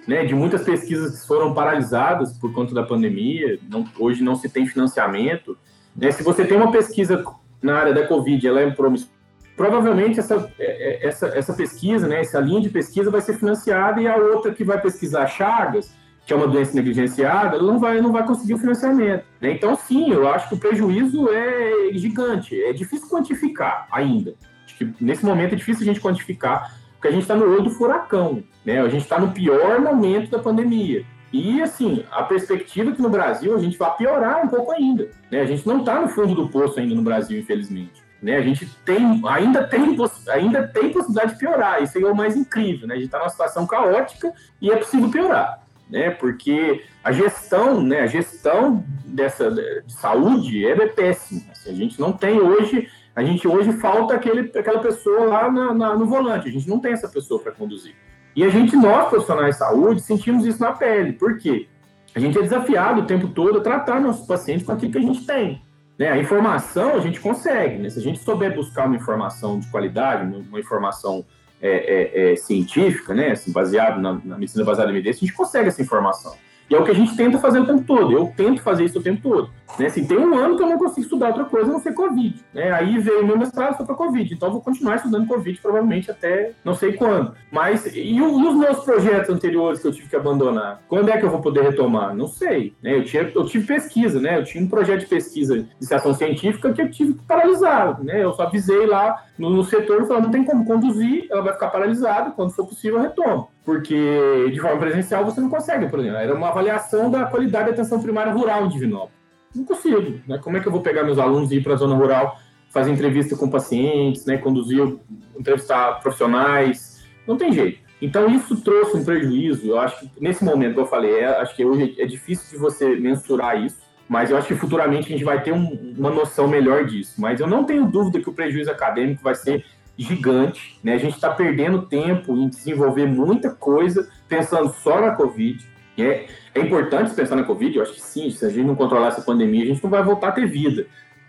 né, de muitas pesquisas que foram paralisadas por conta da pandemia, não, hoje não se tem financiamento. Né, se você tem uma pesquisa na área da Covid, ela é promissora, provavelmente essa, é, é, essa, essa pesquisa, né, essa linha de pesquisa vai ser financiada e a outra que vai pesquisar Chagas, que é uma doença negligenciada, não vai, não vai conseguir o financiamento. Né? Então, sim, eu acho que o prejuízo é gigante, é difícil quantificar ainda. Acho que nesse momento é difícil a gente quantificar, porque a gente está no olho do furacão, né? a gente está no pior momento da pandemia. E, assim, a perspectiva é que no Brasil a gente vai piorar um pouco ainda. Né? A gente não está no fundo do poço ainda no Brasil, infelizmente. Né? A gente tem, ainda, tem, ainda tem possibilidade de piorar. Isso é o mais incrível. Né? A gente está numa situação caótica e é possível piorar né? Porque a gestão, né? A gestão dessa de saúde é péssima. Assim, a gente não tem hoje, a gente hoje falta aquele, aquela pessoa lá na, na, no volante. A gente não tem essa pessoa para conduzir. E a gente, nós profissionais de saúde, sentimos isso na pele. Por quê? A gente é desafiado o tempo todo a tratar nossos pacientes com aquilo que a gente tem. Né? A informação a gente consegue, né? Se a gente souber buscar uma informação de qualidade, uma informação é, é, é, científica, né, assim, na, na, medicina baseada em evidência, a gente consegue essa informação. E é o que a gente tenta fazer o tempo todo. Eu tento fazer isso o tempo todo. Né? Assim, tem um ano que eu não consigo estudar outra coisa, não ser Covid. Né? Aí veio meu mestrado, foi para Covid. Então eu vou continuar estudando Covid, provavelmente até não sei quando. Mas e, os meus projetos anteriores que eu tive que abandonar? Quando é que eu vou poder retomar? Não sei. Né? Eu, tinha, eu tive pesquisa, né? Eu tinha um projeto de pesquisa de iniciação científica que eu tive que paralisar. Né? Eu só avisei lá no, setor e falei, não tem como conduzir, ela vai ficar paralisada, quando for possível eu retomo. Porque de forma presencial você não consegue, por exemplo. Era uma avaliação da qualidade da atenção primária rural em Divinópolis. Não consigo. Né? Como é que eu vou pegar meus alunos e ir para a zona rural, fazer entrevista com pacientes, né? conduzir, entrevistar profissionais? Não tem jeito. Então, isso trouxe um prejuízo. Eu acho que, nesse momento que eu falei, é, acho que hoje é difícil de você mensurar isso, mas eu acho que futuramente a gente vai ter um, uma noção melhor disso. Mas eu não tenho dúvida que o prejuízo acadêmico vai ser gigante. Né? A gente está perdendo tempo em desenvolver muita coisa pensando só na Covid. É, é importante pensar na Covid? Eu acho que sim. Se a gente não controlar essa pandemia, a gente não vai voltar a ter vida.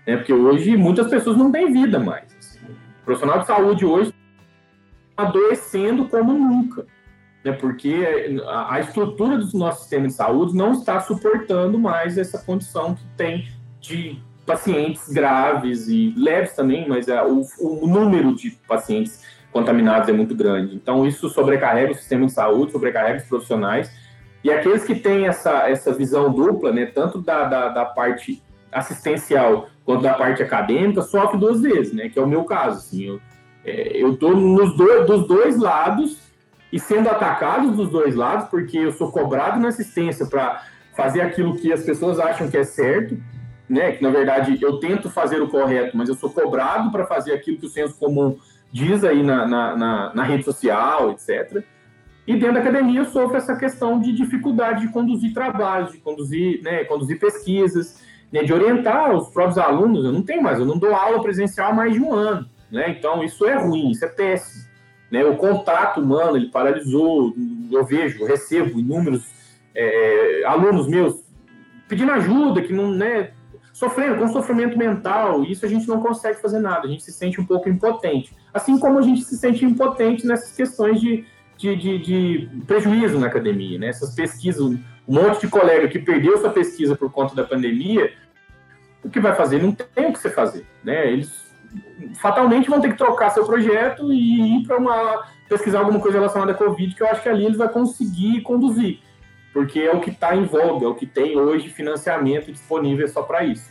Né? Porque hoje muitas pessoas não têm vida mais. Assim. O profissional de saúde hoje está adoecendo como nunca. Né? Porque a, estrutura do nosso sistema de saúde não está suportando mais essa condição que tem de pacientes graves e leves também, mas é, o, o número de pacientes contaminados é muito grande. Então, isso sobrecarrega o sistema de saúde, sobrecarrega os profissionais e aqueles que têm essa, essa visão dupla, né, tanto da, da, da parte assistencial quanto da parte acadêmica, sofre duas vezes, né, que é o meu caso. Assim, eu é, estou nos dois, dos dois lados e sendo atacado dos dois lados, porque eu sou cobrado na assistência para fazer aquilo que as pessoas acham que é certo, né, que na verdade eu tento fazer o correto, mas eu sou cobrado para fazer aquilo que o senso comum diz aí na, na, na, na rede social, etc. E dentro da academia eu sofro essa questão de dificuldade de conduzir trabalhos, de conduzir, né, conduzir pesquisas, né, de orientar os próprios alunos. Eu não tenho mais, eu não dou aula presencial há mais de um ano. Né? Então isso é ruim, isso é péssimo. Né? O contato humano ele paralisou. Eu vejo, recebo inúmeros é, alunos meus pedindo ajuda, que não, né, sofrendo com sofrimento mental. Isso a gente não consegue fazer nada. A gente se sente um pouco impotente. Assim como a gente se sente impotente nessas questões de de, de, de, prejuízo na academia, né? Essas pesquisas, um monte de colega que perdeu sua pesquisa por conta da pandemia, o que vai fazer? Não tem o que você fazer, né? Eles fatalmente vão ter que trocar seu projeto e ir para uma pesquisar alguma coisa relacionada à Covid, que eu acho que ali eles vão conseguir conduzir, porque é o que está em voga, é o que tem hoje financiamento disponível só para isso.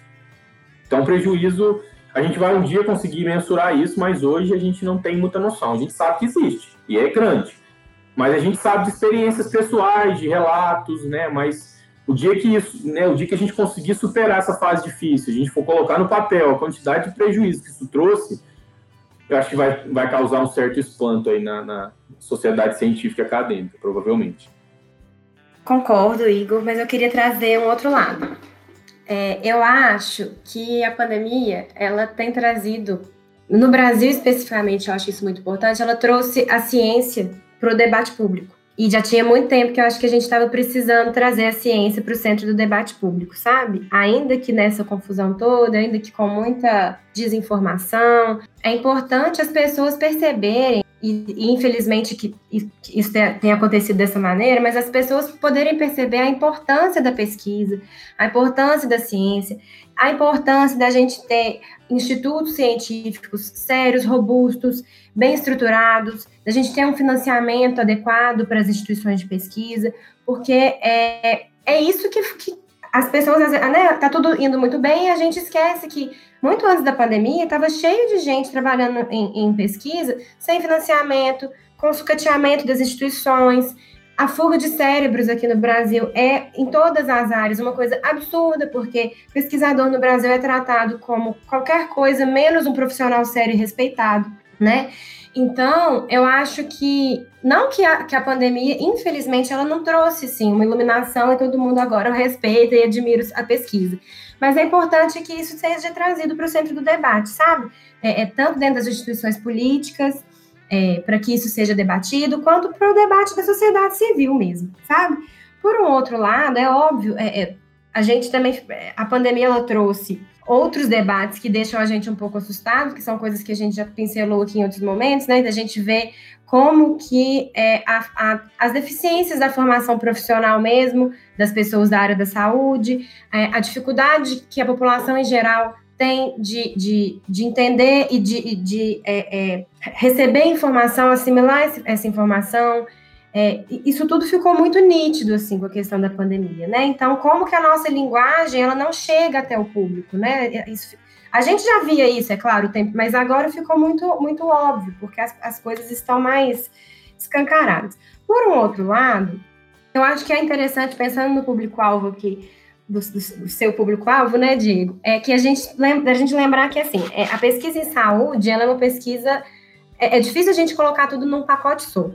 Então, prejuízo, a gente vai um dia conseguir mensurar isso, mas hoje a gente não tem muita noção. A gente sabe que existe e é grande. Mas a gente sabe de experiências pessoais, de relatos, né? Mas o dia que isso, né, o dia que a gente conseguir superar essa fase difícil, a gente for colocar no papel a quantidade de prejuízo que isso trouxe, eu acho que vai, vai causar um certo espanto aí na, na sociedade científica e acadêmica, provavelmente. Concordo, Igor, mas eu queria trazer um outro lado. É, eu acho que a pandemia ela tem trazido, no Brasil especificamente, eu acho isso muito importante, ela trouxe a ciência para o debate público. E já tinha muito tempo que eu acho que a gente estava precisando trazer a ciência para o centro do debate público, sabe? Ainda que nessa confusão toda, ainda que com muita desinformação, é importante as pessoas perceberem e, infelizmente que isso tem acontecido dessa maneira, mas as pessoas poderem perceber a importância da pesquisa, a importância da ciência, a importância da gente ter institutos científicos sérios, robustos, bem estruturados, da gente ter um financiamento adequado para as instituições de pesquisa, porque é, é isso que, que as pessoas, né, tá tudo indo muito bem e a gente esquece que muito antes da pandemia estava cheio de gente trabalhando em, em pesquisa sem financiamento, com sucateamento das instituições, a fuga de cérebros aqui no Brasil é, em todas as áreas, uma coisa absurda, porque pesquisador no Brasil é tratado como qualquer coisa menos um profissional sério e respeitado, né? Então, eu acho que, não que a, que a pandemia, infelizmente, ela não trouxe, sim, uma iluminação e todo mundo agora respeita e admira a pesquisa. Mas é importante que isso seja trazido para o centro do debate, sabe? É, é tanto dentro das instituições políticas, é, para que isso seja debatido, quanto para o debate da sociedade civil mesmo, sabe? Por um outro lado, é óbvio, é, é, a gente também, a pandemia ela trouxe outros debates que deixam a gente um pouco assustado, que são coisas que a gente já pincelou aqui em outros momentos, né? Da gente ver como que é, a, a, as deficiências da formação profissional mesmo, das pessoas da área da saúde, é, a dificuldade que a população em geral tem de, de, de entender e de, de é, é, receber informação, assimilar essa informação, é, isso tudo ficou muito nítido assim com a questão da pandemia, né? Então, como que a nossa linguagem ela não chega até o público, né? Isso, a gente já via isso, é claro, o tempo, mas agora ficou muito muito óbvio porque as, as coisas estão mais escancaradas. Por um outro lado, eu acho que é interessante pensando no público-alvo aqui do, do, do seu público-alvo, né, Diego? É que a gente, a gente lembrar que, assim, é, a pesquisa em saúde, ela é uma pesquisa... É, é, difícil a gente colocar tudo num pacote só.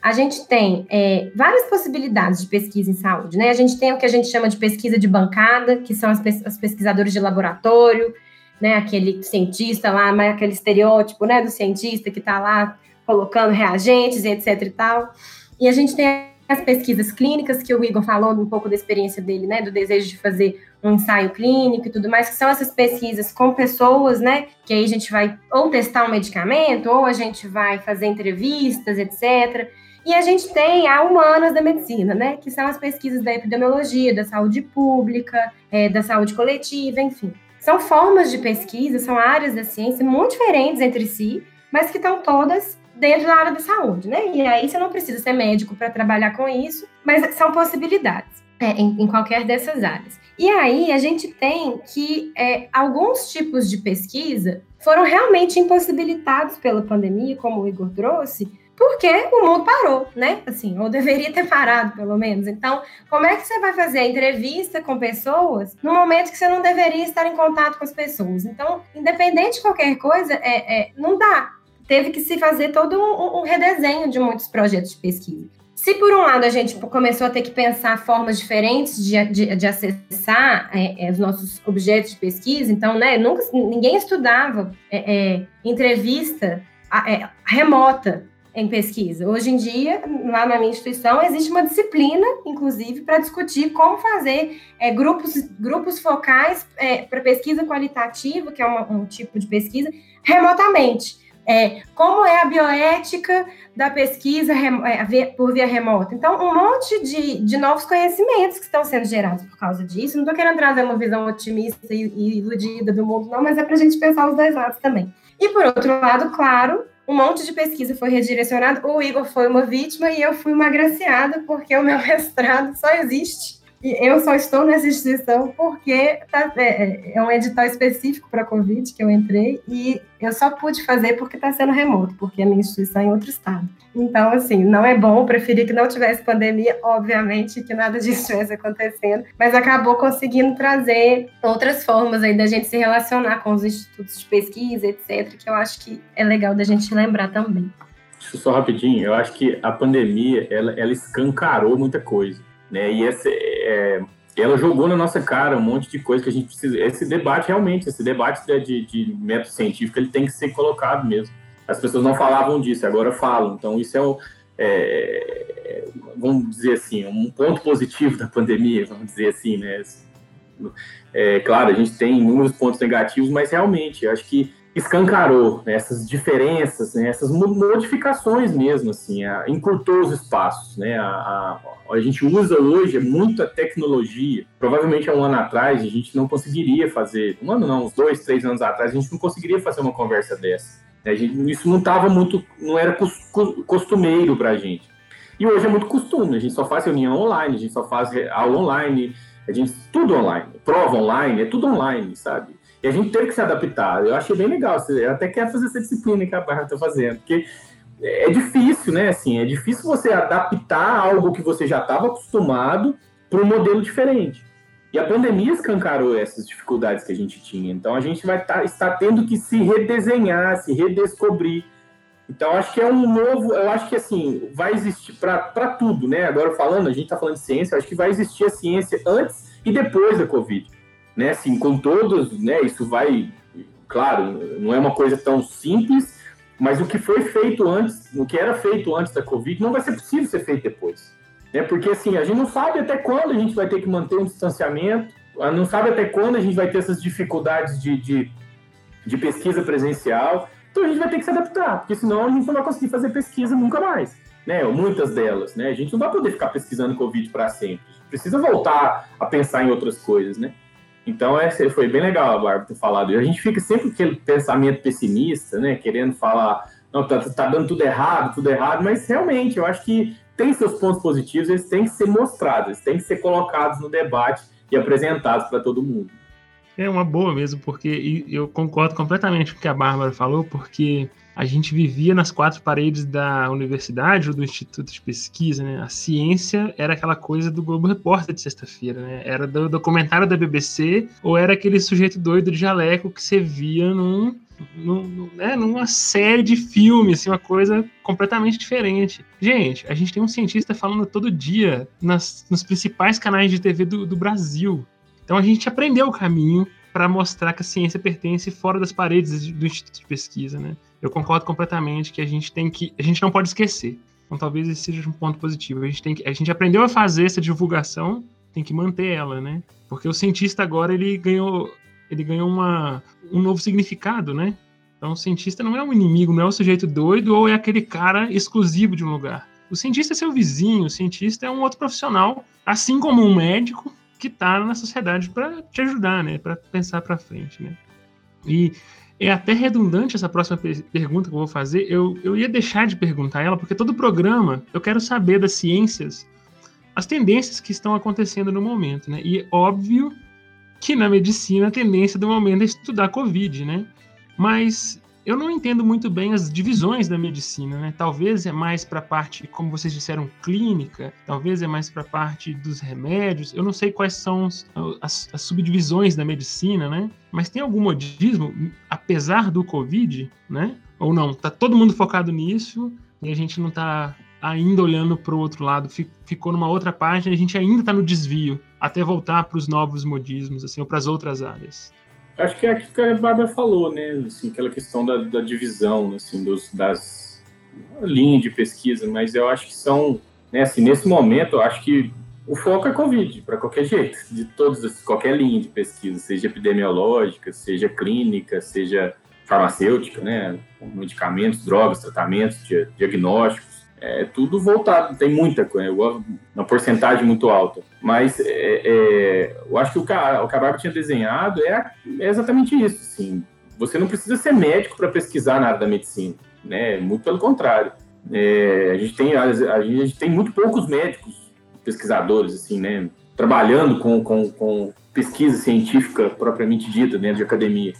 A gente tem é, várias possibilidades de pesquisa em saúde, né? A gente tem o que a gente chama de pesquisa de bancada, que são as, as pesquisadores de laboratório, né? Aquele cientista lá, aquele estereótipo, né, do cientista que está lá colocando reagentes, etc e tal. E a gente tem as pesquisas clínicas, que o Igor falou um pouco da experiência dele, né, do desejo de fazer um ensaio clínico e tudo mais, que são essas pesquisas com pessoas, né, que aí a gente vai ou testar um medicamento, ou a gente vai fazer entrevistas, etc. E a gente tem a humanas da medicina, né, que são as pesquisas da epidemiologia, da saúde pública, é, da saúde coletiva, enfim. São formas de pesquisa, são áreas da ciência muito diferentes entre si, mas que estão todas dentro da área da saúde, né? E aí você não precisa ser médico para trabalhar com isso, mas são possibilidades é, em, em, qualquer dessas áreas. E aí a gente tem que é, alguns tipos de pesquisa foram realmente impossibilitados pela pandemia, como o Igor trouxe, porque o mundo parou, né? Assim, ou deveria ter parado, pelo menos. Então, como é que você vai fazer a entrevista com pessoas no momento que você não deveria estar em contato com as pessoas? Então, independente de qualquer coisa, é, é não dá teve que se fazer todo um, um redesenho de muitos projetos de pesquisa. Se por um lado a gente começou a ter que pensar formas diferentes de, de, de acessar é, é, os nossos objetos de pesquisa, então, né, nunca ninguém estudava é, é entrevista é, remota em pesquisa. Hoje em dia, lá na minha instituição, existe uma disciplina, inclusive, para discutir como fazer é, grupos, grupos focais para pesquisa qualitativa, que é uma, um tipo de pesquisa, remotamente. É, como é a bioética da pesquisa é, por via remota? Então, um monte de, de novos conhecimentos que estão sendo gerados por causa disso. Não estou querendo trazer uma visão otimista e, e iludida do mundo, não, mas é para a gente pensar os dois lados também. E, por outro lado, claro, um monte de pesquisa foi redirecionado. O Igor foi uma vítima e eu fui uma agraciada, porque o meu *laughs* mestrado só existe eu só estou nessa instituição porque tá, é, é, um edital específico para a Covid que eu entrei e eu só pude fazer porque está sendo remoto, porque a minha instituição é em outro estado. Então, assim, não é bom, preferi que não tivesse pandemia, obviamente, que nada disso estivesse acontecendo, mas acabou conseguindo trazer outras formas aí da gente se relacionar com os institutos de pesquisa, etc., que eu acho que é legal da gente lembrar também. Só rapidinho, eu acho que a pandemia, ela, ela escancarou muita coisa né? E esse, é, ela jogou na nossa cara um monte de coisa que a gente precisa. Esse debate, realmente, esse debate de, de método científico, ele tem que ser colocado mesmo. As pessoas não falavam disso, agora falam. Então, isso é, o, é, vamos dizer assim, um ponto positivo da pandemia, vamos dizer assim, né? É, claro, a gente tem inúmeros pontos negativos, mas realmente, acho que escancarou né, essas diferenças, né, essas modificações mesmo, assim, a, encurtou os espaços, né, a, a, a, gente usa hoje muita tecnologia, provavelmente há um ano atrás a gente não conseguiria fazer, um ano não, uns dois, três anos atrás a gente não conseguiria fazer uma conversa dessa, né, gente, isso não estava muito, não era costumeiro para a gente, e hoje é muito costume, a gente só faz reunião online, a gente só faz aula online, a gente, tudo online, prova online, é tudo online, sabe, e a gente teve que se adaptar. Eu achei bem legal. Eu até quero fazer essa disciplina que a Barra está fazendo, porque é difícil, né? Assim, é difícil você adaptar algo que você já estava acostumado para um modelo diferente. E a pandemia escancarou essas dificuldades que a gente tinha. Então a gente vai tá, estar tendo que se redesenhar, se redescobrir. Então acho que é um novo, eu acho que assim, vai existir para tudo, né? Agora falando, a gente está falando de ciência, acho que vai existir a ciência antes e depois da Covid né? Assim, com todos, né? Isso vai, claro, não é uma coisa tão simples, mas o que foi feito antes, o que era feito antes da Covid, não vai ser possível ser feito depois, né? Porque assim, a gente não sabe até quando a gente vai ter que manter um distanciamento, não sabe até quando a gente vai ter essas dificuldades de, de, de pesquisa presencial. Então a gente vai ter que se adaptar, porque senão a gente não vai conseguir fazer pesquisa nunca mais, né? Muitas delas, né? A gente não vai poder ficar pesquisando Covid para sempre. Precisa voltar a pensar em outras coisas, né? Então, é, foi bem legal a Bárbara ter falado. E a gente fica sempre com aquele pensamento pessimista, né? Querendo falar, não, tá, tá dando tudo errado, tudo errado, mas realmente eu acho que tem seus pontos positivos, eles têm que ser mostrados, eles têm que ser colocados no debate e apresentados para todo mundo. É uma boa mesmo, porque eu concordo completamente com o que a Bárbara falou, porque a gente vivia nas quatro paredes da universidade ou do instituto de pesquisa, né? A ciência era aquela coisa do Globo Repórter de sexta-feira, né? Era do documentário da BBC ou era aquele sujeito doido de jaleco que você via num, num, né, numa série de filmes, assim, uma coisa completamente diferente. Gente, a gente tem um cientista falando todo dia nas, nos principais canais de TV do, do Brasil. Então a gente aprendeu o caminho para mostrar que a ciência pertence fora das paredes do instituto de pesquisa, né? Eu concordo completamente que a gente tem que. A gente não pode esquecer. Então talvez esse seja um ponto positivo. A gente, tem que, a gente aprendeu a fazer essa divulgação, tem que manter ela, né? Porque o cientista agora ele ganhou, ele ganhou uma, um novo significado, né? Então o cientista não é um inimigo, não é o um sujeito doido ou é aquele cara exclusivo de um lugar. O cientista é seu vizinho, o cientista é um outro profissional, assim como um médico que está na sociedade para te ajudar, né? Para pensar para frente, né? E é até redundante essa próxima pergunta que eu vou fazer. Eu, eu ia deixar de perguntar ela, porque todo programa eu quero saber das ciências, as tendências que estão acontecendo no momento, né? E óbvio que na medicina a tendência do momento é estudar Covid, né? Mas eu não entendo muito bem as divisões da medicina, né? Talvez é mais para a parte, como vocês disseram, clínica, talvez é mais para a parte dos remédios. Eu não sei quais são as, as, subdivisões da medicina, né? Mas tem algum modismo, apesar do Covid, né? Ou não? Tá todo mundo focado nisso e a gente não está ainda olhando para o outro lado, ficou numa outra página, a gente ainda está no desvio até voltar para os novos modismos, assim, ou para as outras áreas. Acho que é aquilo que a Bárbara falou, né? Assim, aquela questão da, da divisão, assim, dos, das linhas de pesquisa, mas eu acho que são, né, assim, nesse momento, eu acho que o foco é Covid, para qualquer jeito, de todos, qualquer linha de pesquisa, seja epidemiológica, seja clínica, seja farmacêutica, né? Medicamentos, drogas, tratamentos, diagnósticos é tudo voltado, tem muita coisa, uma porcentagem muito alta. Mas é, é, eu acho que o o Cabargo tinha desenhado é, é, exatamente isso. Assim, você não precisa ser médico para pesquisar na área da medicina, né? Muito pelo contrário. É, a, gente tem, a, a, gente tem muito poucos médicos pesquisadores, assim, né? Trabalhando com, com, com pesquisa científica propriamente dita dentro de academia.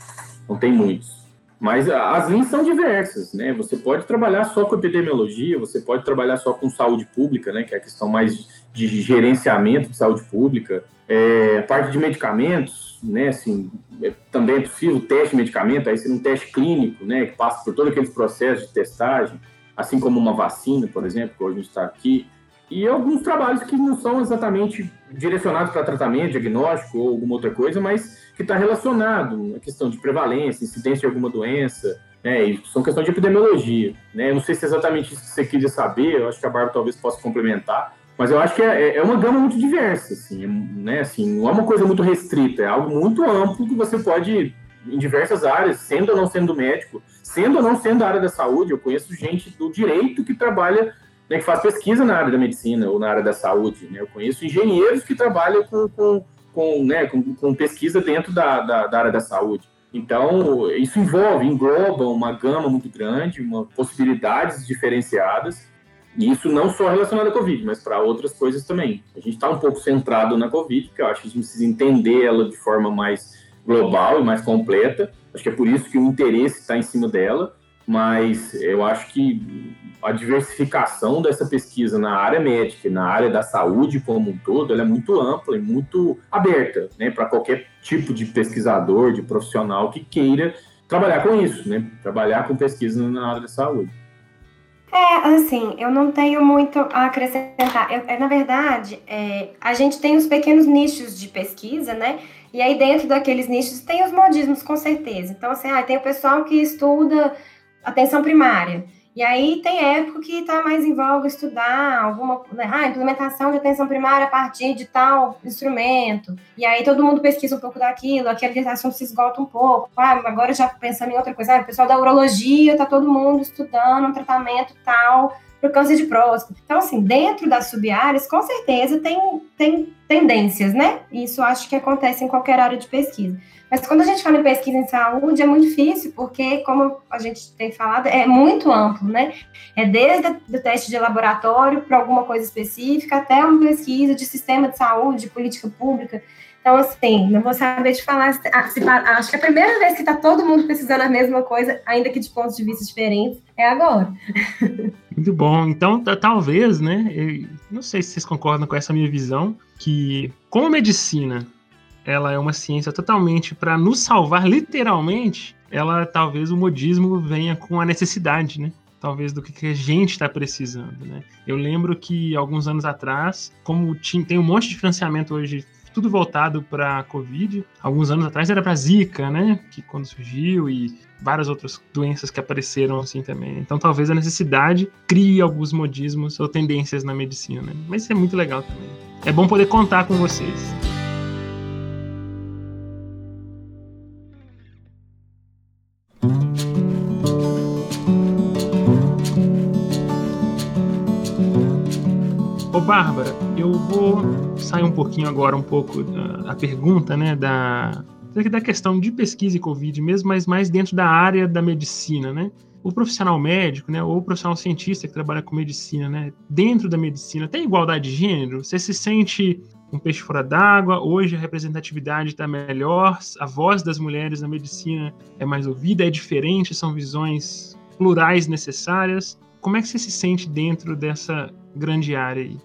Não tem muitos. Mas as linhas são diversas, né? Você pode trabalhar só com epidemiologia, você pode trabalhar só com saúde pública, né? Que é a questão mais de gerenciamento de saúde pública. É, parte de medicamentos, né? Assim, é, também é possível teste de medicamento, aí seria um teste clínico, né? Que passa por todos aqueles processos de testagem, assim como uma vacina, por exemplo, que hoje a gente está aqui. E alguns trabalhos que não são exatamente direcionados para tratamento, diagnóstico ou alguma outra coisa, mas que está relacionado à questão de prevalência, incidência de alguma doença, né? E são questões de epidemiologia, né? Eu não sei se é exatamente isso que você queria saber, eu acho que a Bárbara talvez possa complementar, mas eu acho que é, é uma gama muito diversa, assim, né? Assim, não é uma coisa muito restrita, é algo muito amplo que você pode em diversas áreas, sendo ou não sendo médico, sendo ou não sendo da área da saúde. Eu conheço gente do direito que trabalha, né, que faz pesquisa na área da medicina ou na área da saúde. Né? Eu conheço engenheiros que trabalham com, com, com, né, com, com pesquisa dentro da, da, da área da saúde. Então, isso envolve, engloba uma gama muito grande, uma possibilidades diferenciadas, e isso não só relacionado à Covid, mas para outras coisas também. A gente está um pouco centrado na Covid, porque eu acho que a gente precisa entender ela de forma mais global e mais completa. Acho que é por isso que o interesse está em cima dela, mas eu acho que a diversificação dessa pesquisa na área médica, na área da saúde como um todo, ela é muito ampla e muito aberta, né, para qualquer tipo de pesquisador, de profissional que queira trabalhar com isso, né, trabalhar com pesquisa na área da saúde. É, assim, eu não tenho muito a acrescentar. Eu, é, na verdade, é, a gente tem os pequenos nichos de pesquisa, né? E aí, dentro daqueles nichos, tem os modismos, com certeza. Então, assim, ah, tem o pessoal que estuda atenção primária. E aí tem época que está mais em voga estudar alguma né, ah, implementação de atenção primária a partir de tal instrumento. E aí todo mundo pesquisa um pouco daquilo, aquele assunto se esgota um pouco. Ah, agora já pensando em outra coisa, ah, o pessoal da urologia está todo mundo estudando um tratamento tal para o câncer de próstata. Então, assim, dentro das sub-áreas, com certeza tem, tem tendências, né? Isso acho que acontece em qualquer área de pesquisa. Mas quando a gente fala em pesquisa em saúde, é muito difícil, porque, como a gente tem falado, é muito amplo, né? É desde o teste de laboratório para alguma coisa específica, até uma pesquisa de sistema de saúde, de política pública. Então, assim, não vou saber te falar. Acho que a primeira vez que está todo mundo precisando a mesma coisa, ainda que de pontos de vista diferentes, é agora. *laughs* Muito bom. Então, talvez, né? não sei se vocês concordam com essa minha visão, que como a medicina ela é uma ciência totalmente para nos salvar, literalmente, ela talvez o modismo venha com a necessidade, né? Talvez do que a gente está precisando, né? Eu lembro que alguns anos atrás, como tinha, tem um monte de financiamento hoje tudo voltado para Covid. Alguns anos atrás era para Zika, né? Que quando surgiu e várias outras doenças que apareceram assim também. Então talvez a necessidade crie alguns modismos ou tendências na medicina, né? Mas isso é muito legal também. É bom poder contar com vocês. Bárbara, eu vou sair um pouquinho agora, um pouco da a pergunta, né, da, da questão de pesquisa e Covid mesmo, mas mais dentro da área da medicina, né? O profissional médico, né, ou o profissional cientista que trabalha com medicina, né, dentro da medicina, tem igualdade de gênero? Você se sente um peixe fora d'água? Hoje a representatividade está melhor, a voz das mulheres na medicina é mais ouvida, é diferente, são visões plurais necessárias. Como é que você se sente dentro dessa grande área aí?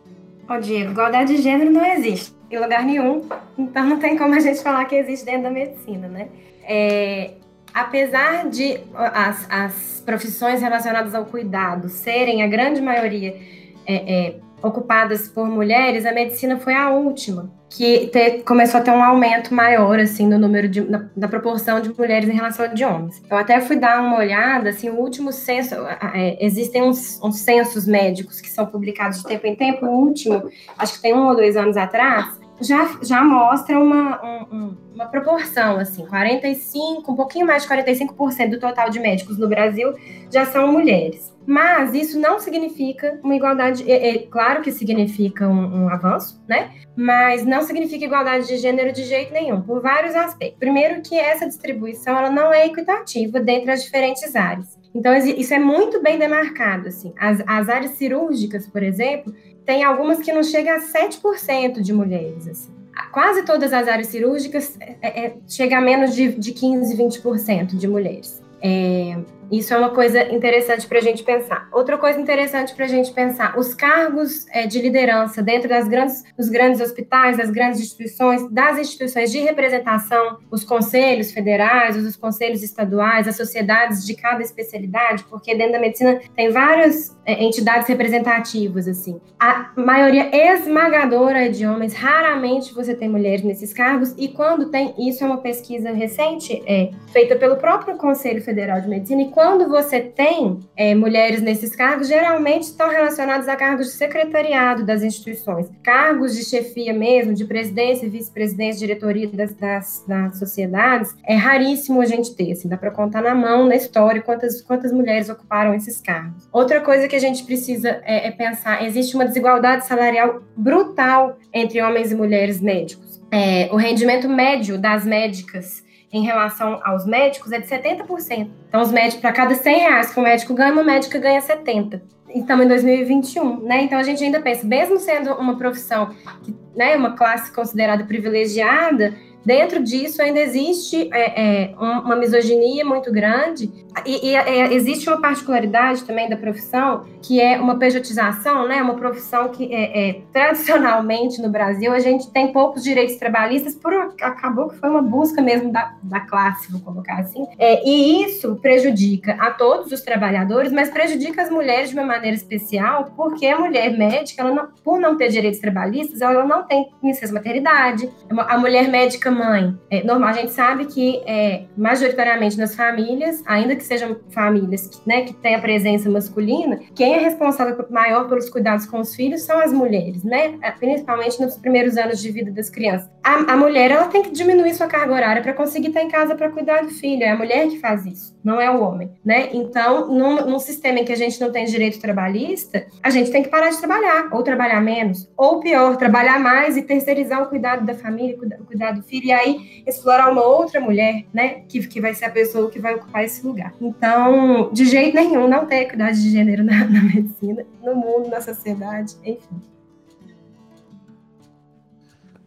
Oh, Diego, igualdade de gênero não existe em lugar nenhum, então não tem como a gente falar que existe dentro da medicina, né? É, apesar de as, as profissões relacionadas ao cuidado serem a grande maioria é, é, ocupadas por mulheres, a medicina foi a última que ter, começou a ter um aumento maior, assim, no número de, na, na, proporção de mulheres em relação a de homens. Eu até fui dar uma olhada, assim, o último censo, é, existem uns, uns censos médicos que são publicados de tempo em tempo, o último, acho que tem um ou dois anos atrás, já, já mostra uma, um, uma proporção, assim, 45, um pouquinho mais de 45% do total de médicos no Brasil já são mulheres. Mas isso não significa uma igualdade, é, é claro que significa um, um, avanço, né? Mas não significa igualdade de gênero de jeito nenhum, por vários aspectos. Primeiro que essa distribuição ela não é equitativa dentre as diferentes áreas. Então, isso é muito bem demarcado, assim. As, as áreas cirúrgicas, por exemplo, tem algumas que não chegam a 7% de mulheres, assim. Quase todas as áreas cirúrgicas é, é, chega a menos de, de 15, 20% de mulheres. É, isso é uma coisa interessante para a gente pensar. Outra coisa interessante para a gente pensar: os cargos é, de liderança dentro das grandes, dos grandes hospitais, das grandes instituições, das instituições de representação, os conselhos federais, os conselhos estaduais, as sociedades de cada especialidade, porque dentro da medicina tem várias é, entidades representativas, assim. A maioria esmagadora é de homens, raramente você tem mulheres nesses cargos, e quando tem, isso é uma pesquisa recente, é, feita pelo próprio Conselho Federal de Medicina, quando você tem é, mulheres nesses cargos, geralmente estão relacionados a cargos de secretariado das instituições, cargos de chefia mesmo, de presidência, vice-presidência, diretoria das, das, das, sociedades. É raríssimo a gente ter, assim, dá para contar na mão, na história, quantas, quantas mulheres ocuparam esses cargos. Outra coisa que a gente precisa é, é pensar: existe uma desigualdade salarial brutal entre homens e mulheres médicos. É, o rendimento médio das médicas em relação aos médicos é de 70%. Então, os médicos, para cada 100 reais que o médico ganha, uma médica ganha 70. Estamos em 2021, né? Então, a gente ainda pensa, mesmo sendo uma profissão, que, né, uma classe considerada privilegiada, Dentro disso ainda existe é, é, uma misoginia muito grande e, e é, existe uma particularidade também da profissão que é uma pejotização, né? Uma profissão que é, é, tradicionalmente no Brasil a gente tem poucos direitos trabalhistas por acabou que foi uma busca mesmo da, da classe, vou colocar assim. É, e isso prejudica a todos os trabalhadores, mas prejudica as mulheres de uma maneira especial porque a mulher médica, não, por não ter direitos trabalhistas, ela não tem licença maternidade. A mulher médica mãe, é, normal, a gente sabe que é, majoritariamente nas famílias, ainda que sejam famílias que, né, que têm a presença masculina, quem é responsável maior pelos cuidados com os filhos são as mulheres, né? Principalmente nos primeiros anos de vida das crianças. A, a mulher ela tem que diminuir sua carga horária para conseguir estar em casa para cuidar do filho. É a mulher que faz isso, não é o homem, né? Então, num, num sistema em que a gente não tem direito trabalhista, a gente tem que parar de trabalhar, ou trabalhar menos, ou pior, trabalhar mais e terceirizar o cuidado da família, o cuidado do filho e aí explorar uma outra mulher, né, que, que vai ser a pessoa que vai ocupar esse lugar. Então, de jeito nenhum, não tem equidade de gênero na, na medicina, no mundo, na sociedade, enfim.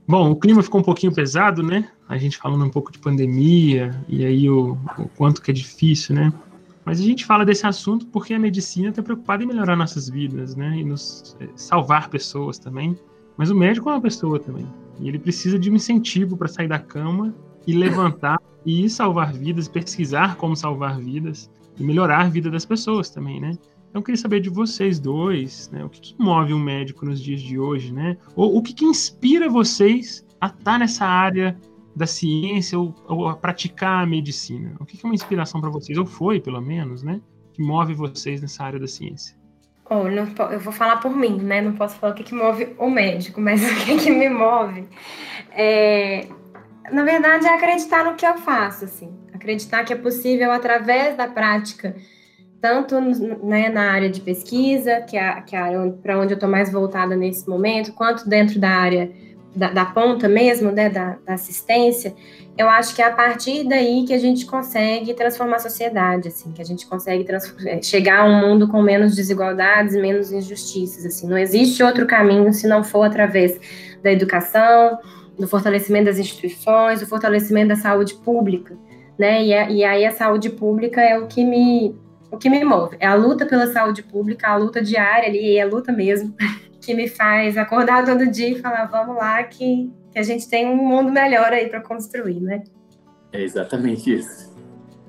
Bom, o clima ficou um pouquinho pesado, né? A gente falando um pouco de pandemia e aí o, o quanto que é difícil, né? Mas a gente fala desse assunto porque a medicina está preocupada em melhorar nossas vidas, né? E nos eh, salvar pessoas também. Mas o médico é uma pessoa também. E ele precisa de um incentivo para sair da cama e levantar e salvar vidas, pesquisar como salvar vidas e melhorar a vida das pessoas também, né? Então eu queria saber de vocês dois, né? O que, que move um médico nos dias de hoje, né? Ou o que, que inspira vocês a estar nessa área da ciência ou, ou a praticar a medicina? O que, que é uma inspiração para vocês? Ou foi, pelo menos, né? Que move vocês nessa área da ciência? Eu vou falar por mim, né? Não posso falar o que, que move o médico, *laughs* mas o que, que me move é, na verdade, é acreditar no que eu faço, assim. Acreditar que é possível através da prática, tanto né, na área de pesquisa, que é, que é para onde eu estou mais voltada nesse momento, quanto dentro da área da, da ponta mesmo, né, da, da, assistência, eu acho que é a partir daí que a gente consegue transformar a sociedade, assim, que a gente consegue é, chegar a um mundo com menos desigualdades, menos injustiças, assim. Não existe outro caminho se não for através da educação, do fortalecimento das instituições, do fortalecimento da saúde pública, né? E, e aí a saúde pública é o que me o que me move, é a luta pela saúde pública, a luta diária ali, é a luta mesmo *laughs* que me faz acordar todo dia e falar, vamos lá, que, que a gente tem um mundo melhor aí para construir, né? É exatamente isso.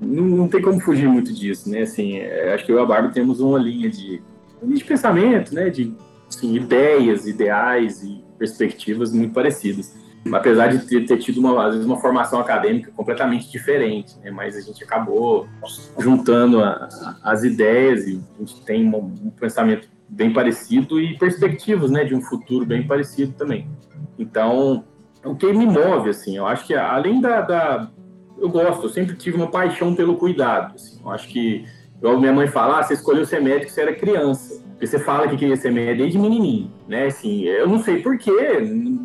Não, não, tem como fugir muito disso, né? Assim, é, acho que eu e a Bárbara temos uma linha de, de pensamento, né? De assim, ideias, ideais e perspectivas muito parecidas. Apesar de ter, ter tido uma, às vezes, uma formação acadêmica completamente diferente, né? Mas a gente acabou juntando a, a, as ideias e a gente tem um, um pensamento bem parecido e perspectivas, né, de um futuro bem parecido também. Então, o que me move, assim, eu acho que além da, da eu gosto, eu sempre tive uma paixão pelo cuidado, assim, eu acho que igual minha mãe fala, ah, você escolheu ser médico você era criança. Porque você fala que queria ser médico desde menininho, né? Assim, eu não sei porquê,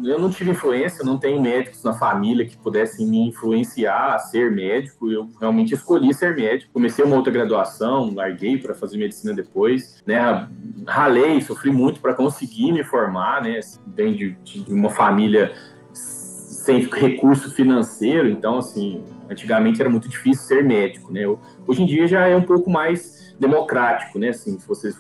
eu não tive influência, não tenho médicos na família que pudessem me influenciar a ser médico. Eu realmente escolhi ser médico. Comecei uma outra graduação, larguei para fazer medicina depois, né? Ralei, sofri muito para conseguir me formar, né? Vem de, de uma família sem recurso financeiro, então, assim, antigamente era muito difícil ser médico, né? Hoje em dia já é um pouco mais democrático, né? Assim, se você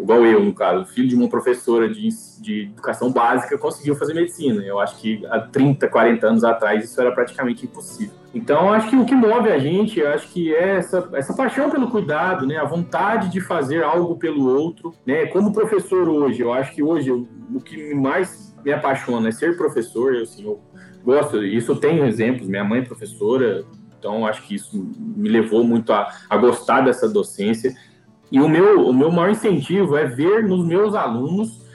igual eu, no caso, filho de uma professora de, de educação básica, conseguiu fazer medicina. Eu acho que há 30, 40 anos atrás isso era praticamente impossível. Então, acho que o que move a gente, acho que é essa, essa paixão pelo cuidado, né? A vontade de fazer algo pelo outro, né? Como professor hoje, eu acho que hoje o que mais me apaixona é ser professor, eu, assim, eu gosto, isso eu tenho exemplos, minha mãe é professora, Então, acho que isso me levou muito a, a gostar dessa docência. E o meu, o meu maior incentivo é ver nos meus alunos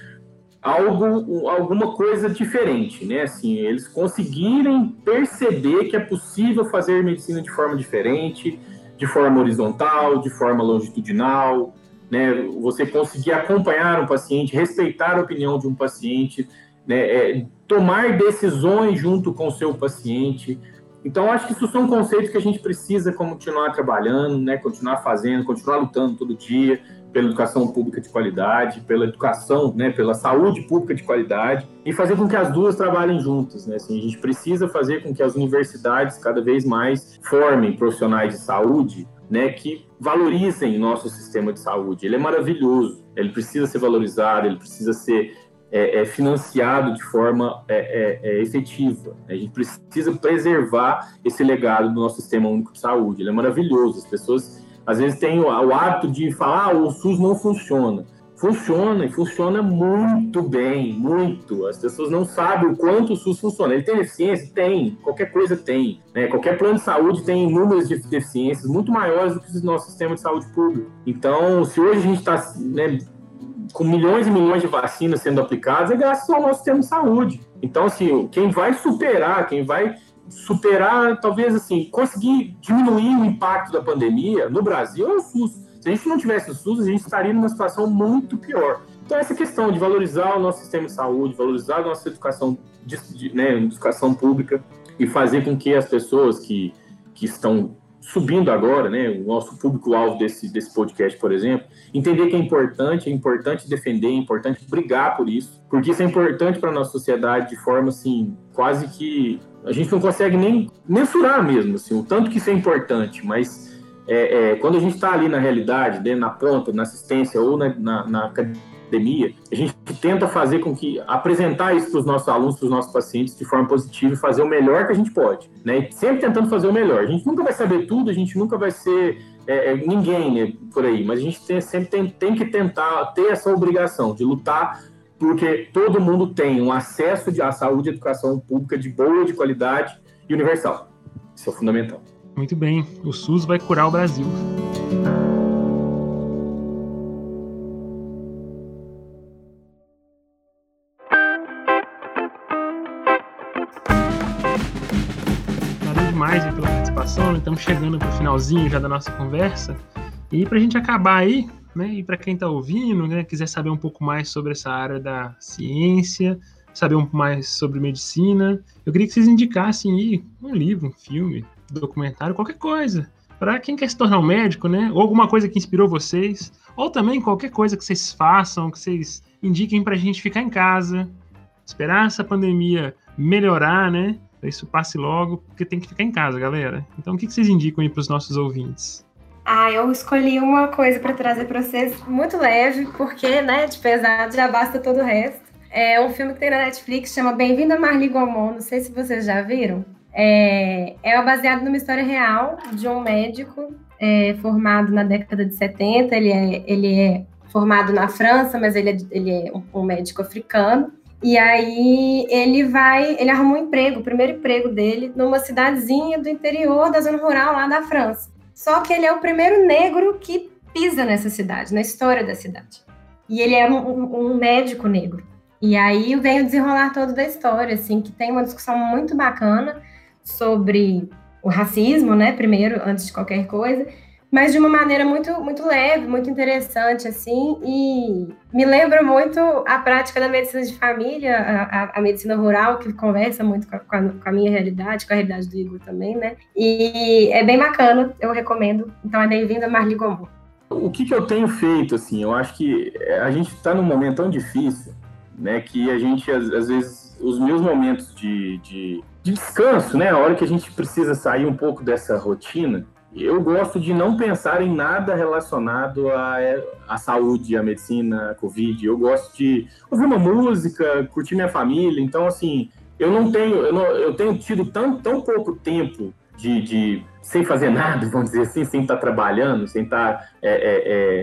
algo, alguma coisa diferente, né? Assim, eles conseguirem perceber que é possível fazer medicina de forma diferente, de forma horizontal, de forma longitudinal, né? Você conseguir acompanhar um paciente, respeitar a opinião de um paciente, né? É, tomar decisões junto com o seu paciente. Então, acho que isso são conceitos que a gente precisa continuar trabalhando, né? Continuar fazendo, continuar lutando todo dia pela educação pública de qualidade, pela educação, né, pela saúde pública de qualidade e fazer com que as duas trabalhem juntas, né? Assim, a gente precisa fazer com que as universidades cada vez mais formem profissionais de saúde, né, que valorizem nosso sistema de saúde. Ele é maravilhoso, ele precisa ser valorizado, ele precisa ser é, é, financiado de forma é, é, é efetiva. A gente precisa preservar esse legado do nosso sistema único de saúde. Ele é maravilhoso. As pessoas às vezes tem o, o hábito de falar, ah, o SUS não funciona. Funciona, e funciona muito bem, muito. As pessoas não sabem o quanto o SUS funciona. Ele tem deficiência? Tem. Qualquer coisa tem. Né? Qualquer plano de saúde tem inúmeras deficiências muito maiores do que o nosso sistema de saúde público. Então, se hoje a gente está né, com milhões e milhões de vacinas sendo aplicadas, é graças ao nosso sistema de saúde. Então, assim, quem vai superar, quem vai superar, talvez assim, conseguir diminuir o impacto da pandemia no Brasil é o SUS. Se a gente não tivesse o SUS, a gente estaria numa situação muito pior. Então, essa questão de valorizar o nosso sistema de saúde, valorizar a nossa educação, de, né, educação pública e fazer com que as pessoas que, que estão subindo agora, né, o nosso público-alvo desse, desse podcast, por exemplo, entender que é importante, é importante defender, é importante brigar por isso, porque isso é importante para a nossa sociedade de forma, assim, quase que a gente não consegue nem mensurar mesmo, assim, o tanto que isso é importante, mas é, é, quando a gente está ali na realidade, né, na ponta, na assistência ou na, na, na academia, a gente tenta fazer com que apresentar isso para os nossos alunos, para os nossos pacientes de forma positiva e fazer o melhor que a gente pode, né? E sempre tentando fazer o melhor. A gente nunca vai saber tudo, a gente nunca vai ser é, é ninguém né, por aí, mas a gente tem, sempre tem, tem que tentar ter essa obrigação de lutar porque todo mundo tem um acesso à saúde e educação pública de boa, de qualidade e universal. Isso é fundamental. Muito bem, o SUS vai curar o Brasil. Estamos chegando para o finalzinho já da nossa conversa. E para a gente acabar aí, né? E para quem está ouvindo, né, quiser saber um pouco mais sobre essa área da ciência, saber um pouco mais sobre medicina, eu queria que vocês indicassem aí um livro, um filme, documentário, qualquer coisa. Para quem quer se tornar um médico, né? Ou alguma coisa que inspirou vocês, ou também qualquer coisa que vocês façam, que vocês indiquem para a gente ficar em casa, esperar essa pandemia melhorar, né? Isso passe logo, porque tem que ficar em casa, galera. Então, o que vocês indicam aí para os nossos ouvintes? Ah, eu escolhi uma coisa para trazer para vocês muito leve, porque, né, de pesado já basta todo o resto. É um filme que tem na Netflix, chama Bem-vindo a Marli Gaumont, não sei se vocês já viram. É, é baseado numa história real de um médico é, formado na década de 70, ele é, ele é formado na França, mas ele é, ele é um médico africano. E aí ele vai, ele arruma um emprego, o primeiro emprego dele, numa cidadezinha do interior da zona rural lá da França. Só que ele é o primeiro negro que pisa nessa cidade, na história da cidade. E ele é um, um médico negro. E aí vem o desenrolar todo da história, assim, que tem uma discussão muito bacana sobre o racismo, né, primeiro, antes de qualquer coisa, mas de uma maneira muito, muito leve, muito interessante, assim, e me lembra muito a prática da medicina de família, a, a medicina rural, que conversa muito com a, com a, minha realidade, com a realidade do Igor também, né? E é bem bacana, eu recomendo. Então é bem-vindo a Marli Gombo. O que, que eu tenho feito, assim, eu acho que a gente está num momento tão difícil, né, que a gente, às, às vezes, os meus momentos de, de, de descanso, né, a hora que a gente precisa sair um pouco dessa rotina, eu gosto de não pensar em nada relacionado à, à saúde, à medicina, à Covid. Eu gosto de ouvir uma música, curtir minha família. Então, assim, eu não tenho, eu, não, eu tenho tido tão, tão pouco tempo de, de, sem fazer nada, *laughs* vamos dizer assim, sem estar trabalhando, sem estar é, é,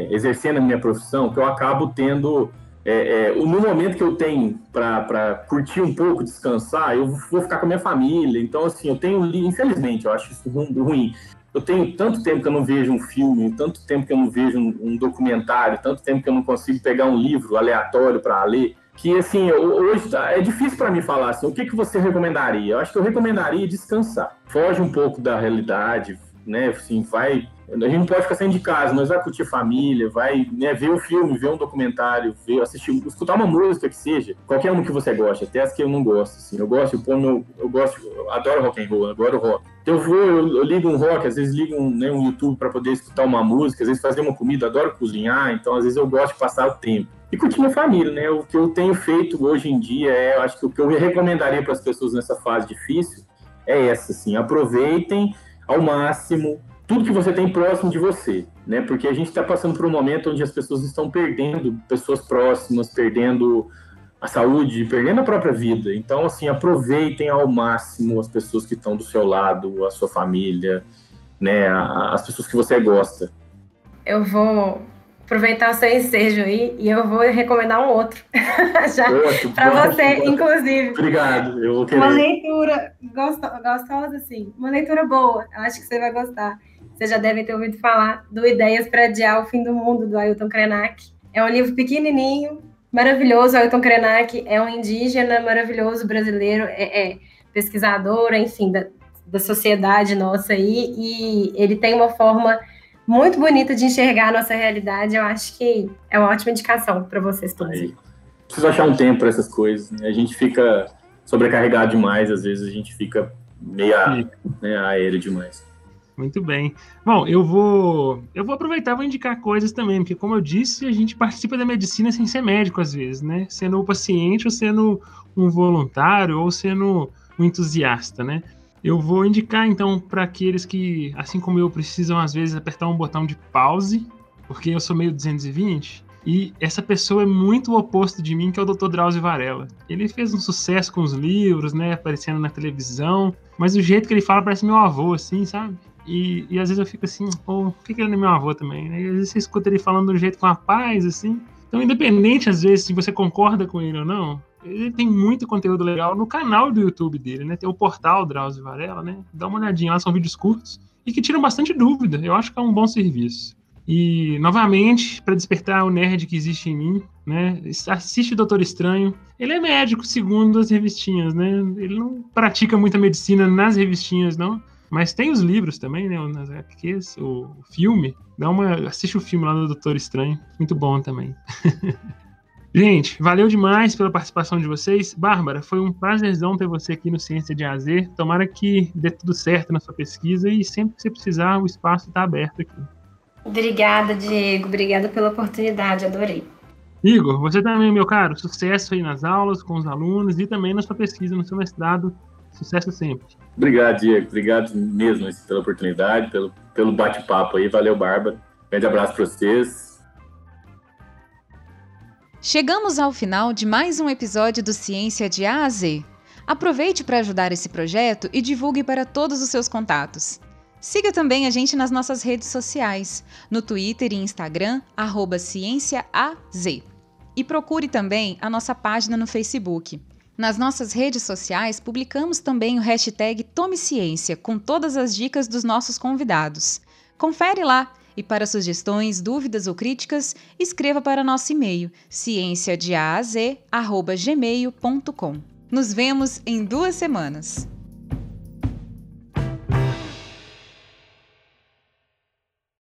é, exercendo a minha profissão, que eu acabo tendo é, é, no momento que eu tenho para curtir um pouco, descansar, eu vou ficar com a minha família. Então, assim, eu tenho, infelizmente, eu acho isso ruim. Eu tenho tanto tempo que eu não vejo um filme, tanto tempo que eu não vejo um, um documentário, tanto tempo que eu não consigo pegar um livro aleatório para ler, que, assim, hoje tá, é difícil para mim falar assim, o que, que você recomendaria? Eu acho que eu recomendaria descansar. Foge um pouco da realidade, né? Assim, vai a gente não pode ficar saindo de casa, mas vai curtir família, vai né, ver um filme, ver um documentário, ver, assistir, escutar uma música que seja, qualquer uma que você goste, até as que eu não gosto, assim. Eu gosto, eu, eu gosto, eu adoro rock and roll, adoro rock. Então eu vou, eu, eu ligo um rock, às vezes ligo um, né, um YouTube para poder escutar uma música, às vezes fazer uma comida, adoro cozinhar, então às vezes eu gosto de passar o tempo. E curtir minha família, né? O que eu tenho feito hoje em dia é, eu acho que o que eu recomendaria para as pessoas nessa fase difícil é essa, assim, aproveitem ao máximo tudo que você tem próximo de você, né? Porque a gente está passando por um momento onde as pessoas estão perdendo pessoas próximas, perdendo a saúde, perdendo a própria vida. Então, assim, aproveitem ao máximo as pessoas que estão do seu lado, a sua família, né? As pessoas que você gosta. Eu vou aproveitar o seu ensejo aí e eu vou recomendar um outro. *laughs* Já para você, inclusive. Obrigado. Eu vou querer. Uma leitura gostosa, assim. Uma leitura boa. Eu acho que você vai gostar. Vocês já devem ter ouvido falar do Ideias para Adiar o Fim do Mundo, do Ailton Krenak. É um livro pequenininho, maravilhoso. O Ailton Krenak é um indígena maravilhoso brasileiro, é, é pesquisador, enfim, da, da sociedade nossa aí, e ele tem uma forma muito bonita de enxergar a nossa realidade. Eu acho que é uma ótima indicação para vocês todos. Aí. Preciso achar um tempo para essas coisas. Né? A gente fica sobrecarregado demais, às vezes a gente fica meio né, aéreo demais. Muito bem. Bom, eu vou eu vou aproveitar vou indicar coisas também, porque como eu disse, a gente participa da medicina sem ser médico às vezes, né? Sendo o paciente ou sendo um voluntário ou sendo um entusiasta, né? Eu vou indicar então para aqueles que, assim como eu, precisam às vezes apertar um botão de pause, porque eu sou meio 220. E essa pessoa é muito o oposto de mim, que é o Dr. Drauzio Varela. Ele fez um sucesso com os livros, né, aparecendo na televisão, mas o jeito que ele fala parece meu avô, assim, sabe? E, e às vezes eu fico assim, pô, por que, ele não é meu avô também? E às vezes você escuta ele falando um jeito com a paz, assim. Então, independente, às vezes, se você concorda com ele ou não, ele tem muito conteúdo legal no canal do YouTube dele, né? Tem o portal Drauzio Varela, né? Dá uma olhadinha lá, são vídeos curtos e que tiram bastante dúvida. Eu acho que é um bom serviço. E, novamente, para despertar o nerd que existe em mim, né? Assiste o Doutor Estranho. Ele é médico, segundo as revistinhas, né? Ele não pratica muita medicina nas revistinhas, não. Mas tem os livros também, né? Nas HQs, o, filme. Dá uma, assiste o filme lá do Doutor Estranho. Muito bom também. *laughs* Gente, valeu demais pela participação de vocês. Bárbara, foi um prazerzão ter você aqui no Ciência de AZ. Tomara que dê tudo certo na sua pesquisa e sempre que você precisar, o espaço está aberto aqui. Obrigada, Diego. Obrigada pela oportunidade. Adorei. Igor, você também, meu caro. Sucesso aí nas aulas, com os alunos e também na sua pesquisa, no seu mestrado. Sucesso sempre. Obrigado, Diego. Obrigado mesmo pela oportunidade, pelo, pelo bate-papo aí. Valeu, Bárbara. Grande abraço para vocês. Chegamos ao final de mais um episódio do Ciência de A a Z. Aproveite para ajudar esse projeto e divulgue para todos os seus contatos. Siga também a gente nas nossas redes sociais, no Twitter e Instagram, arroba CiênciaAZ. E procure também a nossa página no Facebook. Nas nossas redes sociais, publicamos também o hashtag Tome Ciência, com todas as dicas dos nossos convidados. Confere lá! E para sugestões, dúvidas ou críticas, escreva para nosso e-mail ciênciadeaz.gmail.com. Nos vemos em duas semanas.